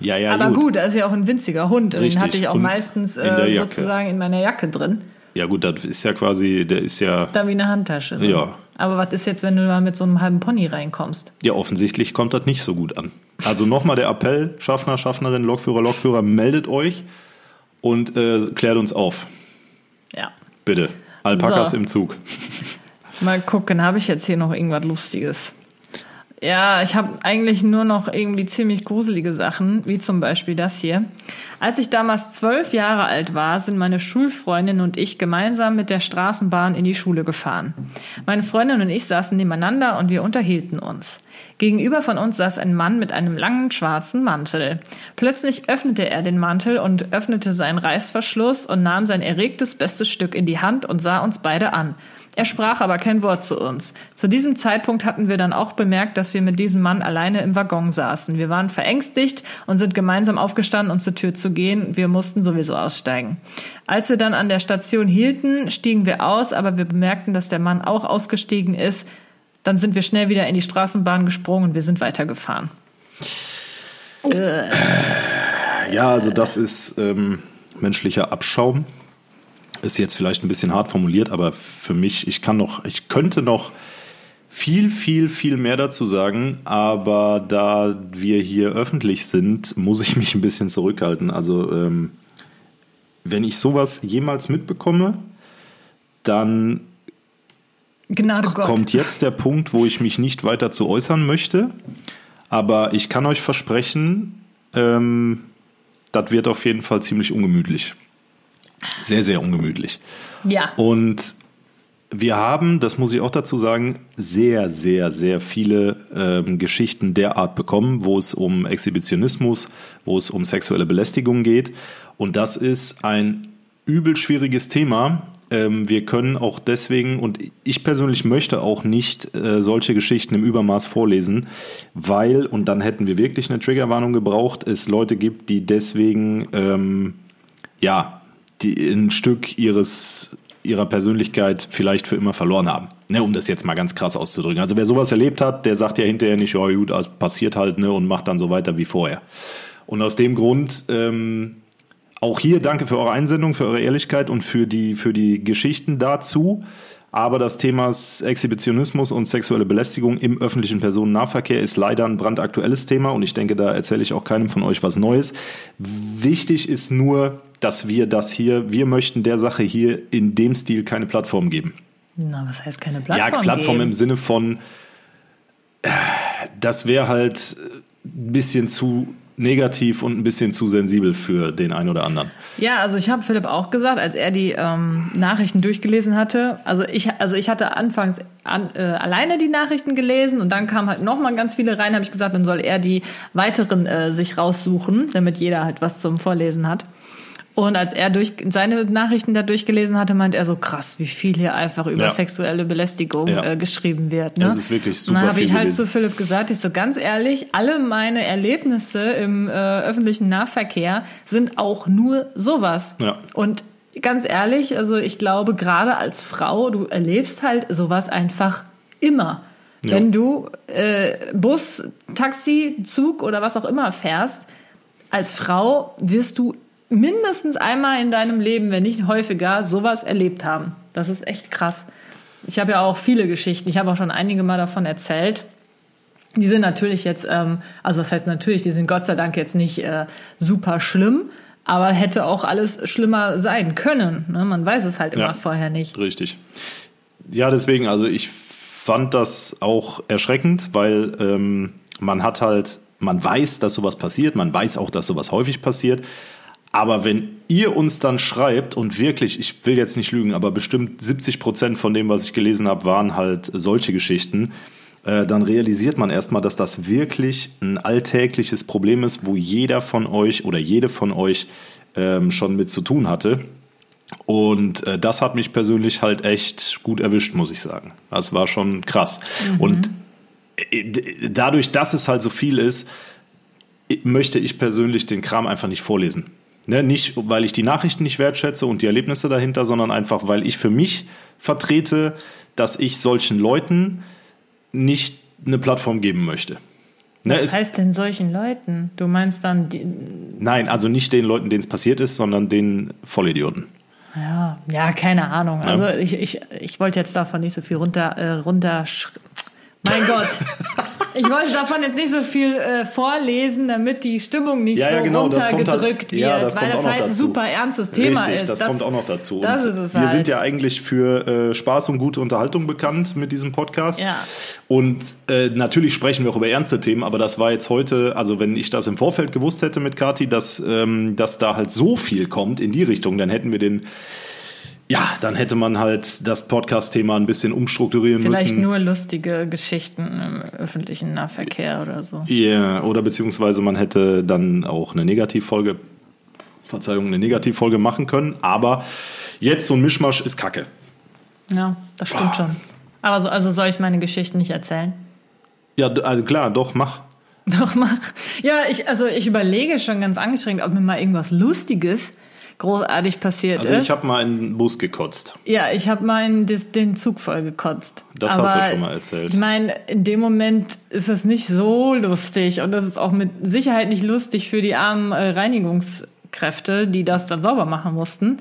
Ja, ja, Aber gut, das ist ja auch ein winziger Hund. Den Richtig. hatte ich auch Und meistens äh, sozusagen in meiner Jacke drin. Ja gut, das ist ja quasi, der ist ja, Da wie eine Handtasche. So. Ja. Aber was ist jetzt, wenn du da mit so einem halben Pony reinkommst? ja offensichtlich kommt das nicht so gut an. Also nochmal der Appell, Schaffner, Schaffnerin, Lokführer, Lokführer, meldet euch und äh, klärt uns auf. Ja. Bitte. Alpakas So. im Zug. Mal gucken, habe ich jetzt hier noch irgendwas Lustiges? Ja, ich habe eigentlich nur noch irgendwie ziemlich gruselige Sachen, wie zum Beispiel das hier. Als ich damals zwölf Jahre alt war, sind meine Schulfreundin und ich gemeinsam mit der Straßenbahn in die Schule gefahren. Meine Freundin und ich saßen nebeneinander und wir unterhielten uns. Gegenüber von uns saß ein Mann mit einem langen schwarzen Mantel. Plötzlich öffnete er den Mantel und öffnete seinen Reißverschluss und nahm sein erregtes bestes Stück in die Hand und sah uns beide an. Er sprach aber kein Wort zu uns. Zu diesem Zeitpunkt hatten wir dann auch bemerkt, dass wir mit diesem Mann alleine im Waggon saßen. Wir waren verängstigt und sind gemeinsam aufgestanden, um zur Tür zu gehen. Wir mussten sowieso aussteigen. Als wir dann an der Station hielten, stiegen wir aus, aber wir bemerkten, dass der Mann auch ausgestiegen ist. Dann sind wir schnell wieder in die Straßenbahn gesprungen und wir sind weitergefahren. Ja, also das ist ähm, menschlicher Abschaum. Ist jetzt vielleicht ein bisschen hart formuliert, aber für mich, ich kann noch, ich könnte noch viel, viel, viel mehr dazu sagen, aber da wir hier öffentlich sind, muss ich mich ein bisschen zurückhalten. Also ähm, wenn ich sowas jemals mitbekomme, dann kommt jetzt der Punkt, wo ich mich nicht weiter zu äußern möchte. Aber ich kann euch versprechen, ähm, das wird auf jeden Fall ziemlich ungemütlich. Sehr, sehr ungemütlich. Ja. Und wir haben, das muss ich auch dazu sagen, sehr, sehr, sehr viele ähm, Geschichten der Art bekommen, wo es um Exhibitionismus, wo es um sexuelle Belästigung geht. Und das ist ein übel schwieriges Thema. Ähm, wir können auch deswegen, und ich persönlich möchte auch nicht äh, solche Geschichten im Übermaß vorlesen, weil, und dann hätten wir wirklich eine Triggerwarnung gebraucht, es Leute gibt, die deswegen, ähm, ja, die ein Stück ihres ihrer Persönlichkeit vielleicht für immer verloren haben. Ne, um das jetzt mal ganz krass auszudrücken. Also wer sowas erlebt hat, der sagt ja hinterher nicht, ja gut, das passiert halt, ne, und macht dann so weiter wie vorher. Und aus dem Grund ähm, auch hier danke für eure Einsendung, für eure Ehrlichkeit und für die, für die Geschichten dazu. Aber das Thema Exhibitionismus und sexuelle Belästigung im öffentlichen Personennahverkehr ist leider ein brandaktuelles Thema und ich denke, da erzähle ich auch keinem von euch was Neues. Wichtig ist nur, dass wir das hier, wir möchten der Sache hier in dem Stil keine Plattform geben. Na, was heißt keine Plattform? Ja, Plattform geben? im Sinne von, äh, das wäre halt ein bisschen zu negativ und ein bisschen zu sensibel für den einen oder anderen. Ja, also ich habe Philipp auch gesagt, als er die ähm, Nachrichten durchgelesen hatte. Also ich, also ich hatte anfangs an, äh, alleine die Nachrichten gelesen und dann kamen halt noch mal ganz viele rein. Habe ich gesagt, dann soll er die weiteren äh, sich raussuchen, damit jeder halt was zum Vorlesen hat. Und als er durch seine Nachrichten da durchgelesen hatte, meint er so krass, wie viel hier einfach über Ja. sexuelle Belästigung Ja. äh, geschrieben wird. Ne? Das ist wirklich Und super dann habe ich halt zu Philipp gesagt, ich so ganz ehrlich, alle meine Erlebnisse im äh, öffentlichen Nahverkehr sind auch nur sowas. Ja. Und ganz ehrlich, also ich glaube, gerade als Frau, du erlebst halt sowas einfach immer. Ja. Wenn du äh, Bus, Taxi, Zug oder was auch immer fährst, als Frau wirst du mindestens einmal in deinem Leben, wenn nicht häufiger, sowas erlebt haben. Das ist echt krass. Ich habe ja auch viele Geschichten. Ich habe auch schon einige Mal davon erzählt. Die sind natürlich jetzt, ähm, also was heißt natürlich, die sind Gott sei Dank jetzt nicht äh, super schlimm, aber hätte auch alles schlimmer sein können. Ne? Man weiß es halt immer Ja. vorher nicht. Richtig. Ja, deswegen, also ich fand das auch erschreckend, weil ähm, man hat halt, man weiß, dass sowas passiert, man weiß auch, dass sowas häufig passiert. Aber wenn ihr uns dann schreibt und wirklich, ich will jetzt nicht lügen, aber bestimmt 70 Prozent von dem, was ich gelesen habe, waren halt solche Geschichten, äh, dann realisiert man erstmal, dass das wirklich ein alltägliches Problem ist, wo jeder von euch oder jede von euch ähm, schon mit zu tun hatte. Und äh, das hat mich persönlich halt echt gut erwischt, muss ich sagen. Das war schon krass. Und äh, dadurch, dass es halt so viel ist, möchte ich persönlich den Kram einfach nicht vorlesen. Ne, nicht, weil ich die Nachrichten nicht wertschätze und die Erlebnisse dahinter, sondern einfach, weil ich für mich vertrete, dass ich solchen Leuten nicht eine Plattform geben möchte. Ne, Was heißt denn solchen Leuten? Du meinst dann, die, nein, also nicht den Leuten, denen es passiert ist, sondern den Vollidioten. ja, ja, keine Ahnung. Also ich, ich, ich wollte jetzt davon nicht so viel runter, äh, runter mein Gott. Ich wollte davon jetzt nicht so viel äh, vorlesen, damit die Stimmung nicht Ja, ja, so genau, das kommt runtergedrückt halt- ja, wird, das weil das halt ein super ernstes Thema Richtig, ist. das, kommt auch noch dazu. Das Und ist es wir halt. sind ja eigentlich für äh, Spaß und gute Unterhaltung bekannt mit diesem Podcast. Ja. Und äh, natürlich sprechen wir auch über ernste Themen, aber das war jetzt heute, also wenn ich das im Vorfeld gewusst hätte mit Kati, dass, ähm, dass da halt so viel kommt in die Richtung, dann hätten wir den, ja, dann hätte man halt das Podcast-Thema ein bisschen umstrukturieren Vielleicht müssen. nur lustige Geschichten im öffentlichen Nahverkehr oder so. Ja, oder beziehungsweise man hätte dann auch eine Negativfolge, Verzeihung, eine Negativfolge machen können, aber jetzt so ein Mischmasch ist Kacke. Ja, das stimmt schon. Aber so, also soll ich meine Geschichten nicht erzählen? Ja, also klar, doch, mach. Doch, mach. Ja, ich, also ich überlege schon ganz angestrengt, ob mir mal irgendwas Lustiges großartig passiert Also ist. ich habe mal in den Bus gekotzt. ja, ich habe meinen dis- den Zug voll gekotzt. Das hast du schon mal erzählt. Ich meine, in dem Moment ist es nicht so lustig und das ist auch mit Sicherheit nicht lustig für die armen äh, Reinigungskräfte, die das dann sauber machen mussten.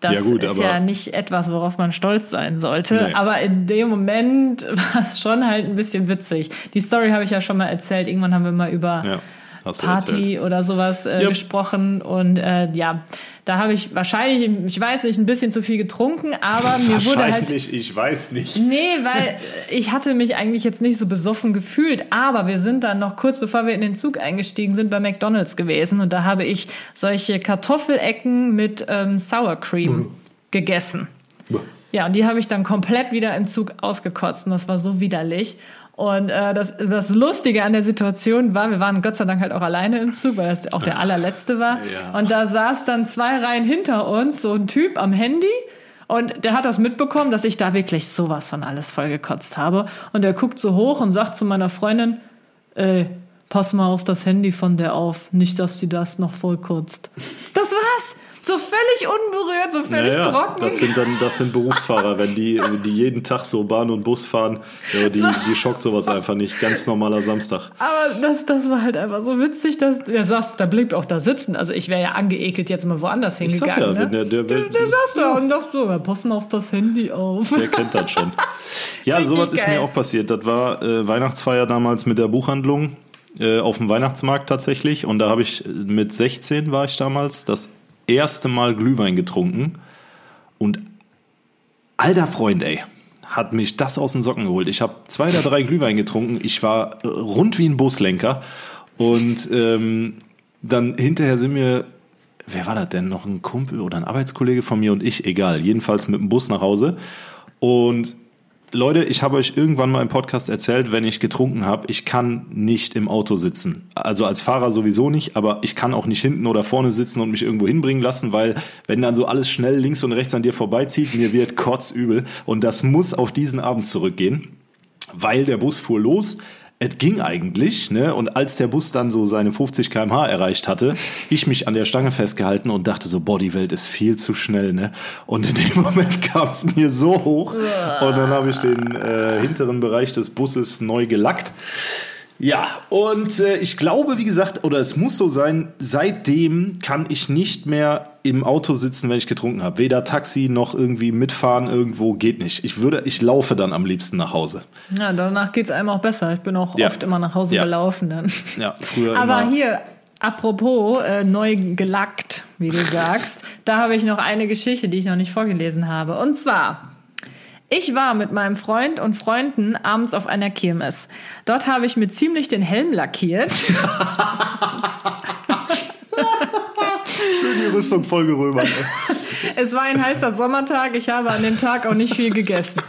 Das Ja, gut, ist aber- ja nicht etwas, worauf man stolz sein sollte. Nee. Aber in dem Moment war es schon halt ein bisschen witzig. Die Story habe ich ja schon mal erzählt. Irgendwann haben wir mal über Ja, Party oder sowas äh, Yep. gesprochen und äh, ja, da habe ich wahrscheinlich, ich weiß nicht, ein bisschen zu viel getrunken, aber mir wurde halt Wahrscheinlich, ich weiß nicht. Nee, weil ich hatte mich eigentlich jetzt nicht so besoffen gefühlt, aber wir sind dann noch kurz bevor wir in den Zug eingestiegen sind bei McDonald's gewesen und da habe ich solche Kartoffelecken mit ähm, Sour Cream gegessen. Ja, und die habe ich dann komplett wieder im Zug ausgekotzt und das war so widerlich. Und äh, das, das Lustige an der Situation war, wir waren Gott sei Dank halt auch alleine im Zug, weil das auch der allerletzte war. Ja. Und da saß dann zwei Reihen hinter uns so ein Typ am Handy Und der hat das mitbekommen, dass ich da wirklich sowas von alles vollgekotzt habe. Und er guckt so hoch und sagt zu meiner Freundin, ey, pass mal auf das Handy von der auf, nicht, dass sie das noch vollkotzt. Das war's. So völlig unberührt, so völlig Naja, trocken. Das sind dann, das sind Berufsfahrer, wenn die, die jeden Tag so Bahn und Bus fahren, ja, die, die schockt sowas einfach nicht. Ganz normaler Samstag. Aber das, das war halt einfach so witzig, dass der saß, da blieb auch da sitzen. Also ich wäre ja angeekelt jetzt mal woanders Ich sag hingegangen. ja, ne? wenn der- der- der, der saß da und dachte so, ja, pass mal auf das Handy auf. Der kennt das schon. Ja, sowas ist mir auch passiert. Das war äh, Weihnachtsfeier damals mit der Buchhandlung äh, auf dem Weihnachtsmarkt tatsächlich. Und da habe ich mit 16 war ich damals das erste Mal Glühwein getrunken. Und alter Freund, ey, hat mich das aus den Socken geholt. Ich habe zwei oder drei Glühwein getrunken. Ich war äh, rund wie ein Buslenker. Und ähm, dann hinterher sind wir, wer war das denn? Noch ein Kumpel oder ein Arbeitskollege von mir und ich, egal. Jedenfalls mit dem Bus nach Hause. Und Leute, ich habe euch irgendwann mal im Podcast erzählt, wenn ich getrunken habe, ich kann nicht im Auto sitzen. Also als Fahrer sowieso nicht, aber ich kann auch nicht hinten oder vorne sitzen und mich irgendwo hinbringen lassen, weil wenn dann so alles schnell links und rechts an dir vorbeizieht, mir wird kotzübel. Und das muss auf diesen Abend zurückgehen, weil der Bus fuhr los. Es ging eigentlich, ne? Und als der Bus dann so seine 50 km/h erreicht hatte, ich mich an der Stange festgehalten und dachte so, boah, die Welt ist viel zu schnell, ne? Und in dem Moment kam es mir so hoch und dann habe ich den äh, hinteren Bereich des Busses neu gelackt. Ja, und äh, ich glaube, wie gesagt, oder es muss so sein, seitdem kann ich nicht mehr im Auto sitzen, wenn ich getrunken habe. Weder Taxi noch irgendwie mitfahren irgendwo geht nicht. Ich würde, ich laufe dann am liebsten nach Hause. Ja, danach geht's einem auch besser. Ich bin auch Ja. oft immer nach Hause Ja. gelaufen dann. Ja, früher Aber immer. hier, apropos äh, neu gelackt, wie du sagst, da habe ich noch eine Geschichte, die ich noch nicht vorgelesen habe. Und zwar, ich war mit meinem Freund und Freunden abends auf einer Kirmes. Dort habe ich mir ziemlich den Helm lackiert. die Rüstung voll geröbert. Es war ein heißer Sommertag, ich habe an dem Tag auch nicht viel gegessen.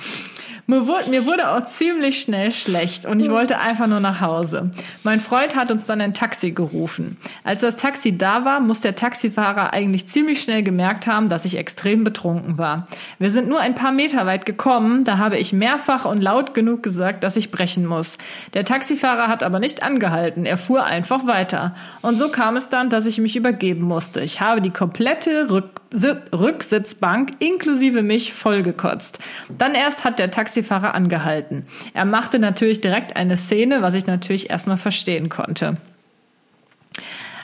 Mir wurde, mir wurde auch ziemlich schnell schlecht und ich wollte einfach nur nach Hause. Mein Freund hat uns dann ein Taxi gerufen. Als das Taxi da war, muss der Taxifahrer eigentlich ziemlich schnell gemerkt haben, dass ich extrem betrunken war. Wir sind nur ein paar Meter weit gekommen, da habe ich mehrfach und laut genug gesagt, dass ich brechen muss. Der Taxifahrer hat aber nicht angehalten, er fuhr einfach weiter. Und so kam es dann, dass ich mich übergeben musste. Ich habe die komplette Rück Rücksitzbank inklusive mich vollgekotzt. Dann erst hat der Taxifahrer angehalten. Er machte natürlich direkt eine Szene, was ich natürlich erstmal verstehen konnte.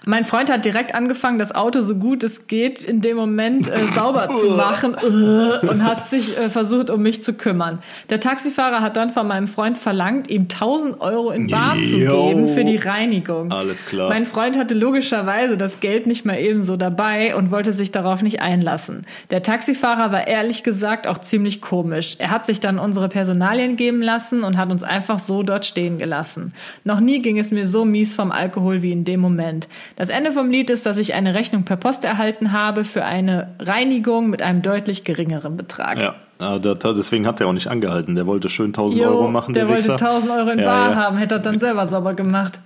Mein Freund hat direkt angefangen, das Auto so gut es geht in dem Moment äh, sauber zu machen äh, und hat sich äh, versucht, um mich zu kümmern. Der Taxifahrer hat dann von meinem Freund verlangt, ihm 1000 Euro in Bar zu geben für die Reinigung. Alles klar. Mein Freund hatte logischerweise das Geld nicht mal ebenso dabei und wollte sich darauf nicht einlassen. Der Taxifahrer war ehrlich gesagt auch ziemlich komisch. Er hat sich dann unsere Personalien geben lassen und hat uns einfach so dort stehen gelassen. Noch nie ging es mir so mies vom Alkohol wie in dem Moment. Das Ende vom Lied ist, dass ich eine Rechnung per Post erhalten habe für eine Reinigung mit einem deutlich geringeren Betrag. Ja, deswegen hat er auch nicht angehalten. Der wollte schön 1000 Jo, Euro machen, der, der wollte Wichser. 1000 Euro in Ja, Bar ja. haben, hätte er dann selber sauber gemacht.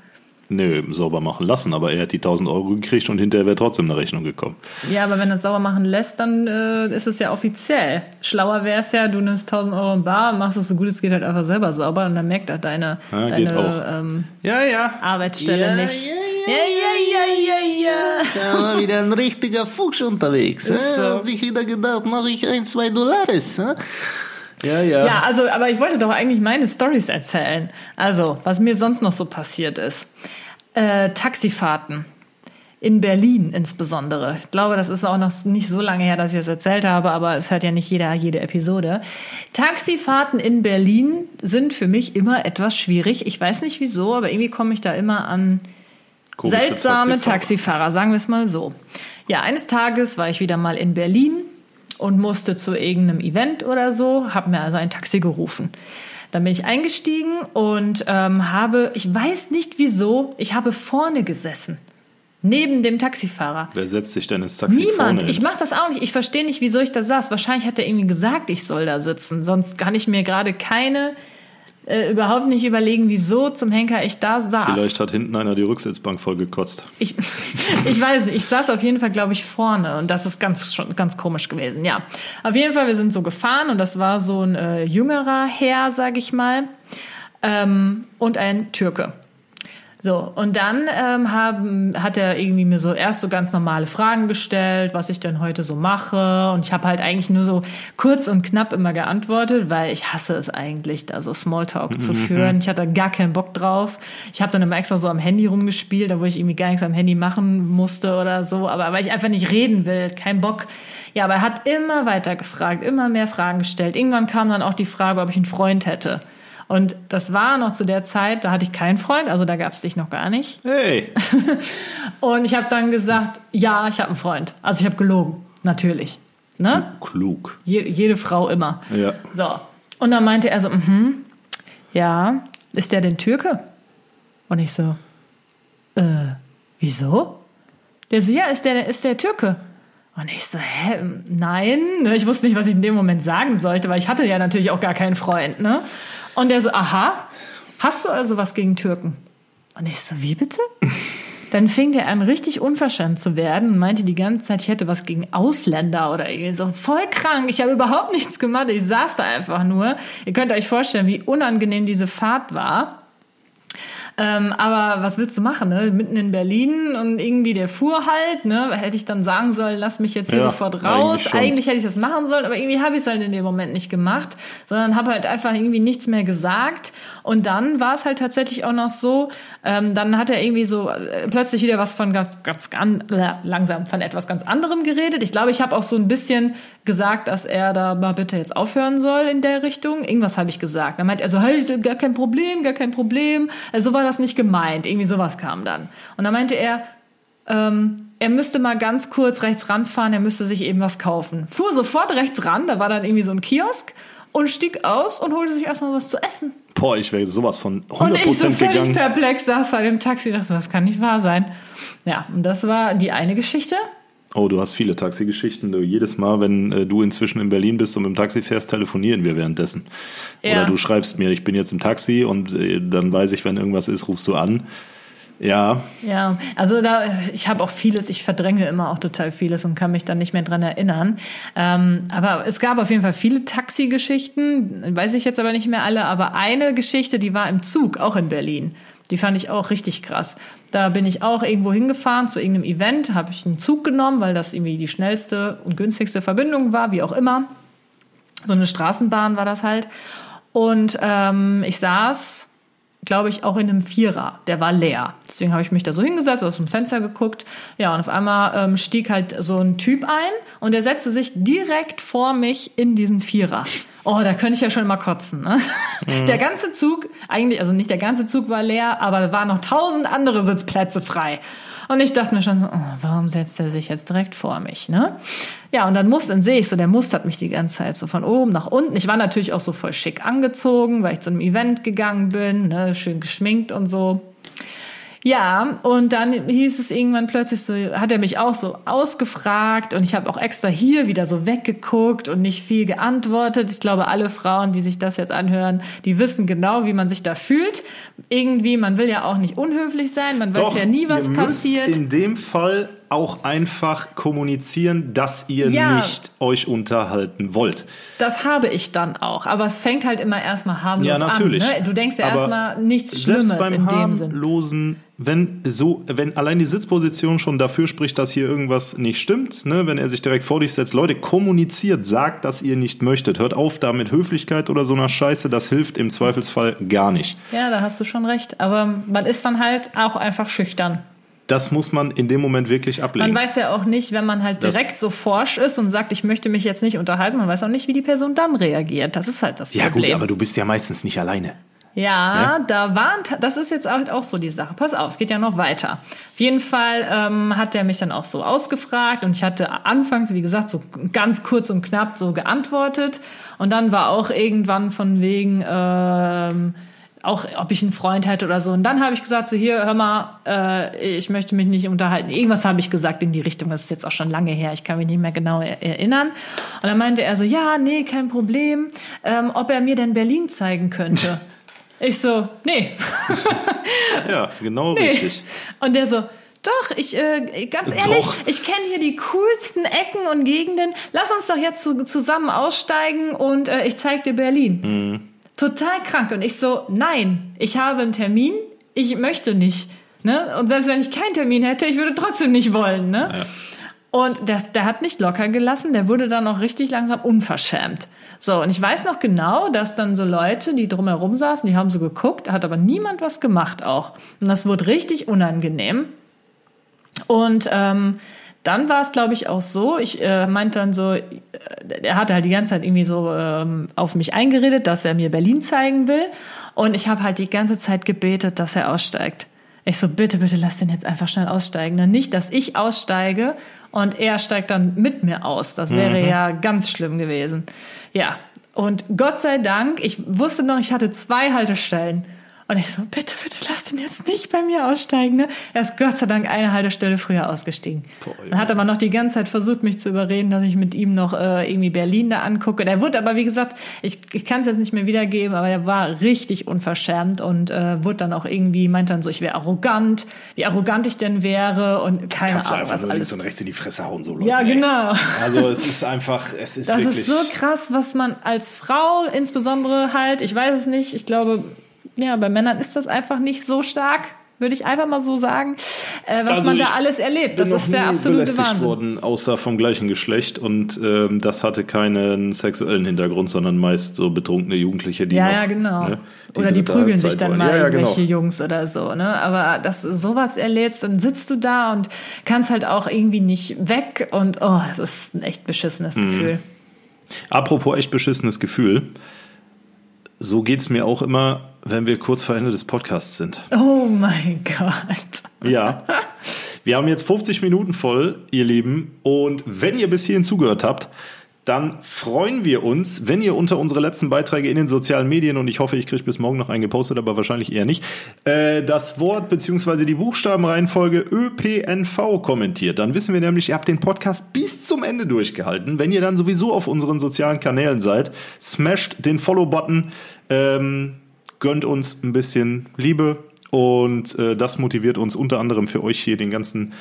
Nö, sauber machen lassen, aber er hat die 1000 Euro gekriegt und hinterher wäre trotzdem eine Rechnung gekommen. Ja, aber wenn er es sauber machen lässt, dann äh, ist es ja offiziell. Schlauer wäre es ja, du nimmst 1000 Euro in Bar, machst es so gut es geht halt einfach selber sauber und dann merkt er deine, Ja, deine ähm, Ja, ja. Arbeitsstelle nicht. ja, ja, ja, ja, ja. Da war wieder ein richtiger Fuchs unterwegs. Ist so. Hab sich wieder gedacht, mache ich ein, zwei Dollares. hä? Ja, ja. Ja, also, aber ich wollte doch eigentlich meine Stories erzählen. Also, was mir sonst noch so passiert ist. Äh, Taxifahrten. In Berlin insbesondere. Ich glaube, das ist auch noch nicht so lange her, dass ich es erzählt habe, aber es hört ja nicht jeder jede Episode. Taxifahrten in Berlin sind für mich immer etwas schwierig. Ich weiß nicht wieso, aber irgendwie komme ich da immer an Komische seltsame Taxifahrer. Taxifahrer, sagen wir es mal so. Ja, eines Tages war ich wieder mal in Berlin und musste zu irgendeinem Event oder so, habe mir also ein Taxi gerufen. Dann bin ich eingestiegen und ähm, habe, ich weiß nicht wieso, ich habe vorne gesessen. Neben dem Taxifahrer. Wer setzt sich denn ins Taxi Niemand. Ich mache das auch nicht. Ich verstehe nicht, wieso ich da saß. Wahrscheinlich hat er irgendwie gesagt, ich soll da sitzen. Sonst kann ich mir gerade keine äh, überhaupt nicht überlegen, wieso zum Henker ich da saß. Vielleicht hat hinten einer die Rücksitzbank voll gekotzt. Ich, ich weiß nicht, ich saß auf jeden Fall, glaube ich, vorne und das ist ganz, schon ganz komisch gewesen, ja. Auf jeden Fall, wir sind so gefahren und das war so ein äh, jüngerer Herr, sag ich mal, ähm, und ein Türke. So, und dann ähm, haben, hat er irgendwie mir so erst so ganz normale Fragen gestellt, was ich denn heute so mache. Und ich habe halt eigentlich nur so kurz und knapp immer geantwortet, weil ich hasse es eigentlich, da so Smalltalk zu führen. Ich hatte gar keinen Bock drauf. Ich habe dann immer extra so am Handy rumgespielt, da wo ich irgendwie gar nichts am Handy machen musste oder so. Aber weil ich einfach nicht reden will, kein Bock. Ja, aber er hat immer weiter gefragt, immer mehr Fragen gestellt. Irgendwann kam dann auch die Frage, ob ich einen Freund hätte. Und das war noch zu der Zeit, da hatte ich keinen Freund, also da gab es dich noch gar nicht. Hey, Und ich habe dann gesagt, ja, ich habe einen Freund. Also ich habe gelogen, natürlich. Ne? klug. Je, jede Frau immer. Ja. So. Und dann meinte er so, mhm, ja, ist der denn Türke? Und ich so, äh, wieso? Der so, ja, ist der, ist der Türke? Und ich so, hä, nein. Ne, Ich wusste nicht, was ich in dem Moment sagen sollte, weil ich hatte ja natürlich auch gar keinen Freund, ne? Und der so, aha, hast du also was gegen Türken? Und ich so, wie bitte? Dann fing der an, richtig unverschämt zu werden und meinte die ganze Zeit, ich hätte was gegen Ausländer oder irgendwie so. Voll krank. Ich habe überhaupt nichts gemacht. Ich saß da einfach nur. Ihr könnt euch vorstellen, wie unangenehm diese Fahrt war. Ähm, aber was willst du machen, ne? Mitten in Berlin und irgendwie der fuhr halt, ne? Hätte ich dann sagen sollen, lass mich jetzt hier Ja, sofort eigentlich raus. schon. Eigentlich hätte ich das machen sollen, aber irgendwie habe ich es halt in dem Moment nicht gemacht, sondern habe halt einfach irgendwie nichts mehr gesagt. Und dann war es halt tatsächlich auch noch so, ähm, dann hat er irgendwie so äh, plötzlich wieder was von ganz, ganz an, äh, langsam von etwas ganz anderem geredet. Ich glaube, ich habe auch so ein bisschen gesagt, dass er da mal bitte jetzt aufhören soll in der Richtung. Irgendwas habe ich gesagt. Dann meint er so, hey, gar kein Problem, gar kein Problem. Also so war das nicht gemeint. Irgendwie sowas kam dann. Und dann meinte er, ähm, er müsste mal ganz kurz rechts ranfahren, er müsste sich eben was kaufen. Fuhr sofort rechts ran, da war dann irgendwie so ein Kiosk und stieg aus und holte sich erstmal was zu essen. Boah, ich wäre sowas von Und ich so 100% völlig gegangen. perplex saß vor dem Taxi, dachte, das kann nicht wahr sein. Ja, und das war die eine Geschichte. Oh, du hast viele Taxigeschichten. Du, jedes Mal, wenn äh, du inzwischen in Berlin bist und mit dem Taxi fährst, telefonieren wir währenddessen. Ja. Oder du schreibst mir, ich bin jetzt im Taxi und äh, dann weiß ich, wenn irgendwas ist, rufst du an. Ja, Ja, also da, ich habe auch vieles, ich verdränge immer auch total vieles und kann mich dann nicht mehr dran erinnern. Ähm, aber es gab auf jeden Fall viele Taxigeschichten, weiß ich jetzt aber nicht mehr alle, aber eine Geschichte, die war im Zug, auch in Berlin. Die fand ich auch richtig krass. Da bin ich auch irgendwo hingefahren zu irgendeinem Event, habe ich einen Zug genommen, weil das irgendwie die schnellste und günstigste Verbindung war, wie auch immer. So eine Straßenbahn war das halt. Und ähm, ich saß glaube ich, auch in einem Vierer. Der war leer. Deswegen habe ich mich da so hingesetzt, aus dem Fenster geguckt. Ja, und auf einmal ähm, stieg halt so ein Typ ein und der setzte sich direkt vor mich in diesen Vierer. Oh, da könnte ich ja schon mal kotzen. Ne? Der ganze Zug, eigentlich, also nicht der ganze Zug war leer, aber da waren noch tausend andere Sitzplätze frei. Und ich dachte mir schon so, oh, warum setzt er sich jetzt direkt vor mich, ne? Ja, und dann muss, dann sehe ich so, der mustert mich die ganze Zeit so von oben nach unten. Ich war natürlich auch so voll schick angezogen, weil ich zu einem Event gegangen bin, ne, schön geschminkt und so. Ja, und dann hieß es irgendwann plötzlich so, hat er mich auch so ausgefragt und ich habe auch extra hier wieder so weggeguckt und nicht viel geantwortet. Ich glaube, alle Frauen, die sich das jetzt anhören, die wissen genau, wie man sich da fühlt. Irgendwie, man will ja auch nicht unhöflich sein, man weiß ja nie, was ihr passiert. Müsst in dem Fall auch einfach kommunizieren, dass ihr Ja. nicht euch unterhalten wollt. Das habe ich dann auch. Aber es fängt halt immer erstmal harmlos Ja, natürlich. an. Ne? Du denkst ja erstmal nichts Selbst Schlimmes beim in dem Sinn. Wenn so, wenn allein die Sitzposition schon dafür spricht, dass hier irgendwas nicht stimmt, ne, wenn er sich direkt vor dich setzt, Leute, kommuniziert, sagt, dass ihr nicht möchtet. Hört auf da mit Höflichkeit oder so einer Scheiße, das hilft im Zweifelsfall gar nicht. Ja, da hast du schon recht. Aber man ist dann halt auch einfach schüchtern. Das muss man in dem Moment wirklich ablegen. Man weiß ja auch nicht, wenn man halt Das- direkt so forsch ist und sagt, ich möchte mich jetzt nicht unterhalten, man weiß auch nicht, wie die Person dann reagiert. Das ist halt das ja Problem. gut, aber du bist ja meistens nicht alleine. Ja, Ne? da waren, das ist jetzt halt auch so die Sache. Pass auf, es geht ja noch weiter. Auf jeden Fall ähm, hat er mich dann auch so ausgefragt und ich hatte anfangs, wie gesagt, so ganz kurz und knapp so geantwortet. Und dann war auch irgendwann von wegen, ähm, auch ob ich einen Freund hätte oder so. Und dann habe ich gesagt, so hier, hör mal, äh, ich möchte mich nicht unterhalten. Irgendwas habe ich gesagt in die Richtung, das ist jetzt auch schon lange her, ich kann mich nicht mehr genau er erinnern. Und dann meinte er so, ja, nee, kein Problem, ähm, ob er mir denn Berlin zeigen könnte. Ich so, nee. Ja, genau nee. richtig. Und der so, doch, ich, äh, ganz ehrlich, Doch. ich kenne hier die coolsten Ecken und Gegenden. Lass uns doch jetzt zu, zusammen aussteigen und äh, ich zeig dir Berlin. Mhm. Total krank. Und ich so, nein, ich habe einen Termin, ich möchte nicht. Ne? Und selbst wenn ich keinen Termin hätte, ich würde trotzdem nicht wollen. Ne? Und das, der hat nicht locker gelassen, der wurde dann auch richtig langsam unverschämt. So, und ich weiß noch genau, dass dann so Leute, die drumherum saßen, die haben so geguckt, hat aber niemand was gemacht auch. Und das wurde richtig unangenehm. Und ähm, dann war es, glaube ich, auch so, ich äh, meinte dann so, äh, er hatte halt die ganze Zeit irgendwie so ähm, auf mich eingeredet, dass er mir Berlin zeigen will. Und ich habe halt die ganze Zeit gebetet, dass er aussteigt. Ich so, bitte, bitte lass den jetzt einfach schnell aussteigen. Ne? Nicht, dass ich aussteige und er steigt dann mit mir aus. Das wäre ja ganz schlimm gewesen. Ja, und Gott sei Dank, ich wusste noch, ich hatte zwei Haltestellen. Und ich so, bitte, bitte lass den jetzt nicht bei mir aussteigen. Ne? Er ist Gott sei Dank eine Haltestelle früher ausgestiegen. Dann hat aber noch die ganze Zeit versucht, mich zu überreden, dass ich mit ihm noch äh, irgendwie Berlin da angucke. Der wurde aber, wie gesagt, ich, ich kann es jetzt nicht mehr wiedergeben, aber er war richtig unverschämt und äh, wurde dann auch irgendwie, meinte dann so, ich wäre arrogant, wie arrogant ich denn wäre und keine Kannst du Ahnung, einfach was nur links alles. und rechts in die Fresse hauen, so Leute. Ja, ey. genau. Also es ist einfach, es ist Das wirklich. ist so krass, was man als Frau insbesondere halt, ich weiß es nicht, ich glaube, ja, bei Männern ist das einfach nicht so stark, würde ich einfach mal so sagen, äh, was Also man da alles erlebt. Das ist der absolute Wahnsinn. worden, außer vom gleichen Geschlecht und ähm, das hatte keinen sexuellen Hintergrund, sondern meist so betrunkene Jugendliche, die Ja, noch, ja, genau. ne, oder die prügeln Halbzeit sich dann wollen. mal ja, ja, genau. irgendwelche Jungs oder so, ne? Aber dass du sowas erlebst, dann sitzt du da und kannst halt auch irgendwie nicht weg und oh, das ist ein echt beschissenes Mhm. Gefühl. Apropos echt beschissenes Gefühl. So geht's mir auch immer, wenn wir kurz vor Ende des Podcasts sind. Oh mein Gott. Ja. Wir haben jetzt 50 Minuten voll, ihr Lieben. Und wenn ihr bis hierhin zugehört habt, dann freuen wir uns, wenn ihr unter unsere letzten Beiträge in den sozialen Medien, und ich hoffe, ich kriege bis morgen noch einen gepostet, aber wahrscheinlich eher nicht, äh, das Wort bzw. die Buchstabenreihenfolge ÖPNV kommentiert. Dann wissen wir nämlich, ihr habt den Podcast bis zum Ende durchgehalten. Wenn ihr dann sowieso auf unseren sozialen Kanälen seid, smasht den Follow-Button, ähm, gönnt uns ein bisschen Liebe und äh, das motiviert uns unter anderem für euch hier den ganzen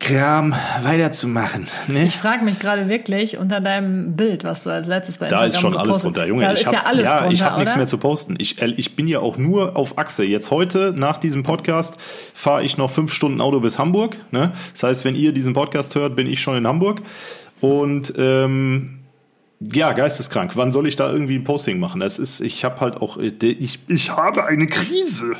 Kram weiterzumachen. Ne? Ich frage mich gerade wirklich unter deinem Bild, was du als letztes bei Da Instagram ist schon alles gepostet drunter, Junge. Da ich ist hab, ja alles ja, drunter, ich habe nichts mehr zu posten. Ich, äh, ich bin ja auch nur auf Achse. Jetzt heute, nach diesem Podcast, fahre ich noch fünf Stunden Auto bis Hamburg. Ne? Das heißt, wenn ihr diesen Podcast hört, bin ich schon in Hamburg. Und ähm, ja, geisteskrank. Wann soll ich da irgendwie ein Posting machen? Das ist, ich habe halt auch, ich, ich habe eine Krise.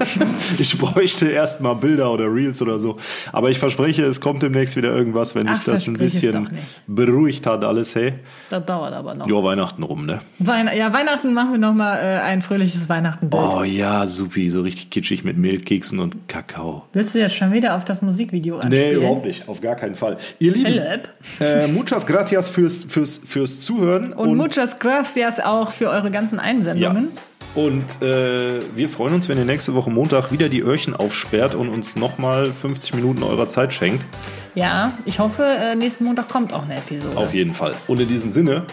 ich bräuchte erstmal Bilder oder Reels oder so. Aber ich verspreche, es kommt demnächst wieder irgendwas, wenn Ach, sich das ein bisschen beruhigt hat, alles, hey. Das dauert aber noch. Ja, Weihnachten rum, ne? Weihn ja, Weihnachten machen wir noch mal äh, ein fröhliches Weihnachtenbild. Oh ja, supi, so richtig kitschig mit Mehlkeksen und Kakao. Willst du jetzt schon wieder auf das Musikvideo Nee, anspielen? überhaupt nicht, auf gar keinen Fall. Ihr Lieben, Philipp. äh, muchas gracias fürs, fürs, fürs Zuhören. Und, muchas gracias auch für eure ganzen ja. Einsendungen. Und äh, wir freuen uns, wenn ihr nächste Woche Montag wieder die Öhrchen aufsperrt und uns nochmal 50 Minuten eurer Zeit schenkt. Ja, ich hoffe, äh, nächsten Montag kommt auch eine Episode. Auf jeden Fall. Und in diesem Sinne,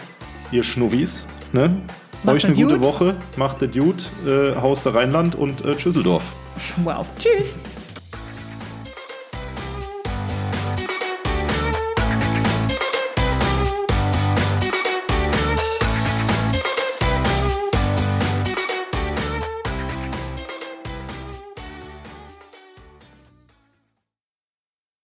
ihr Schnufis, ne? Macht Euch eine gute gut. Woche, macht das gut, äh, Haus der Rheinland und äh, Tschüsseldorf. Wow. Tschüss.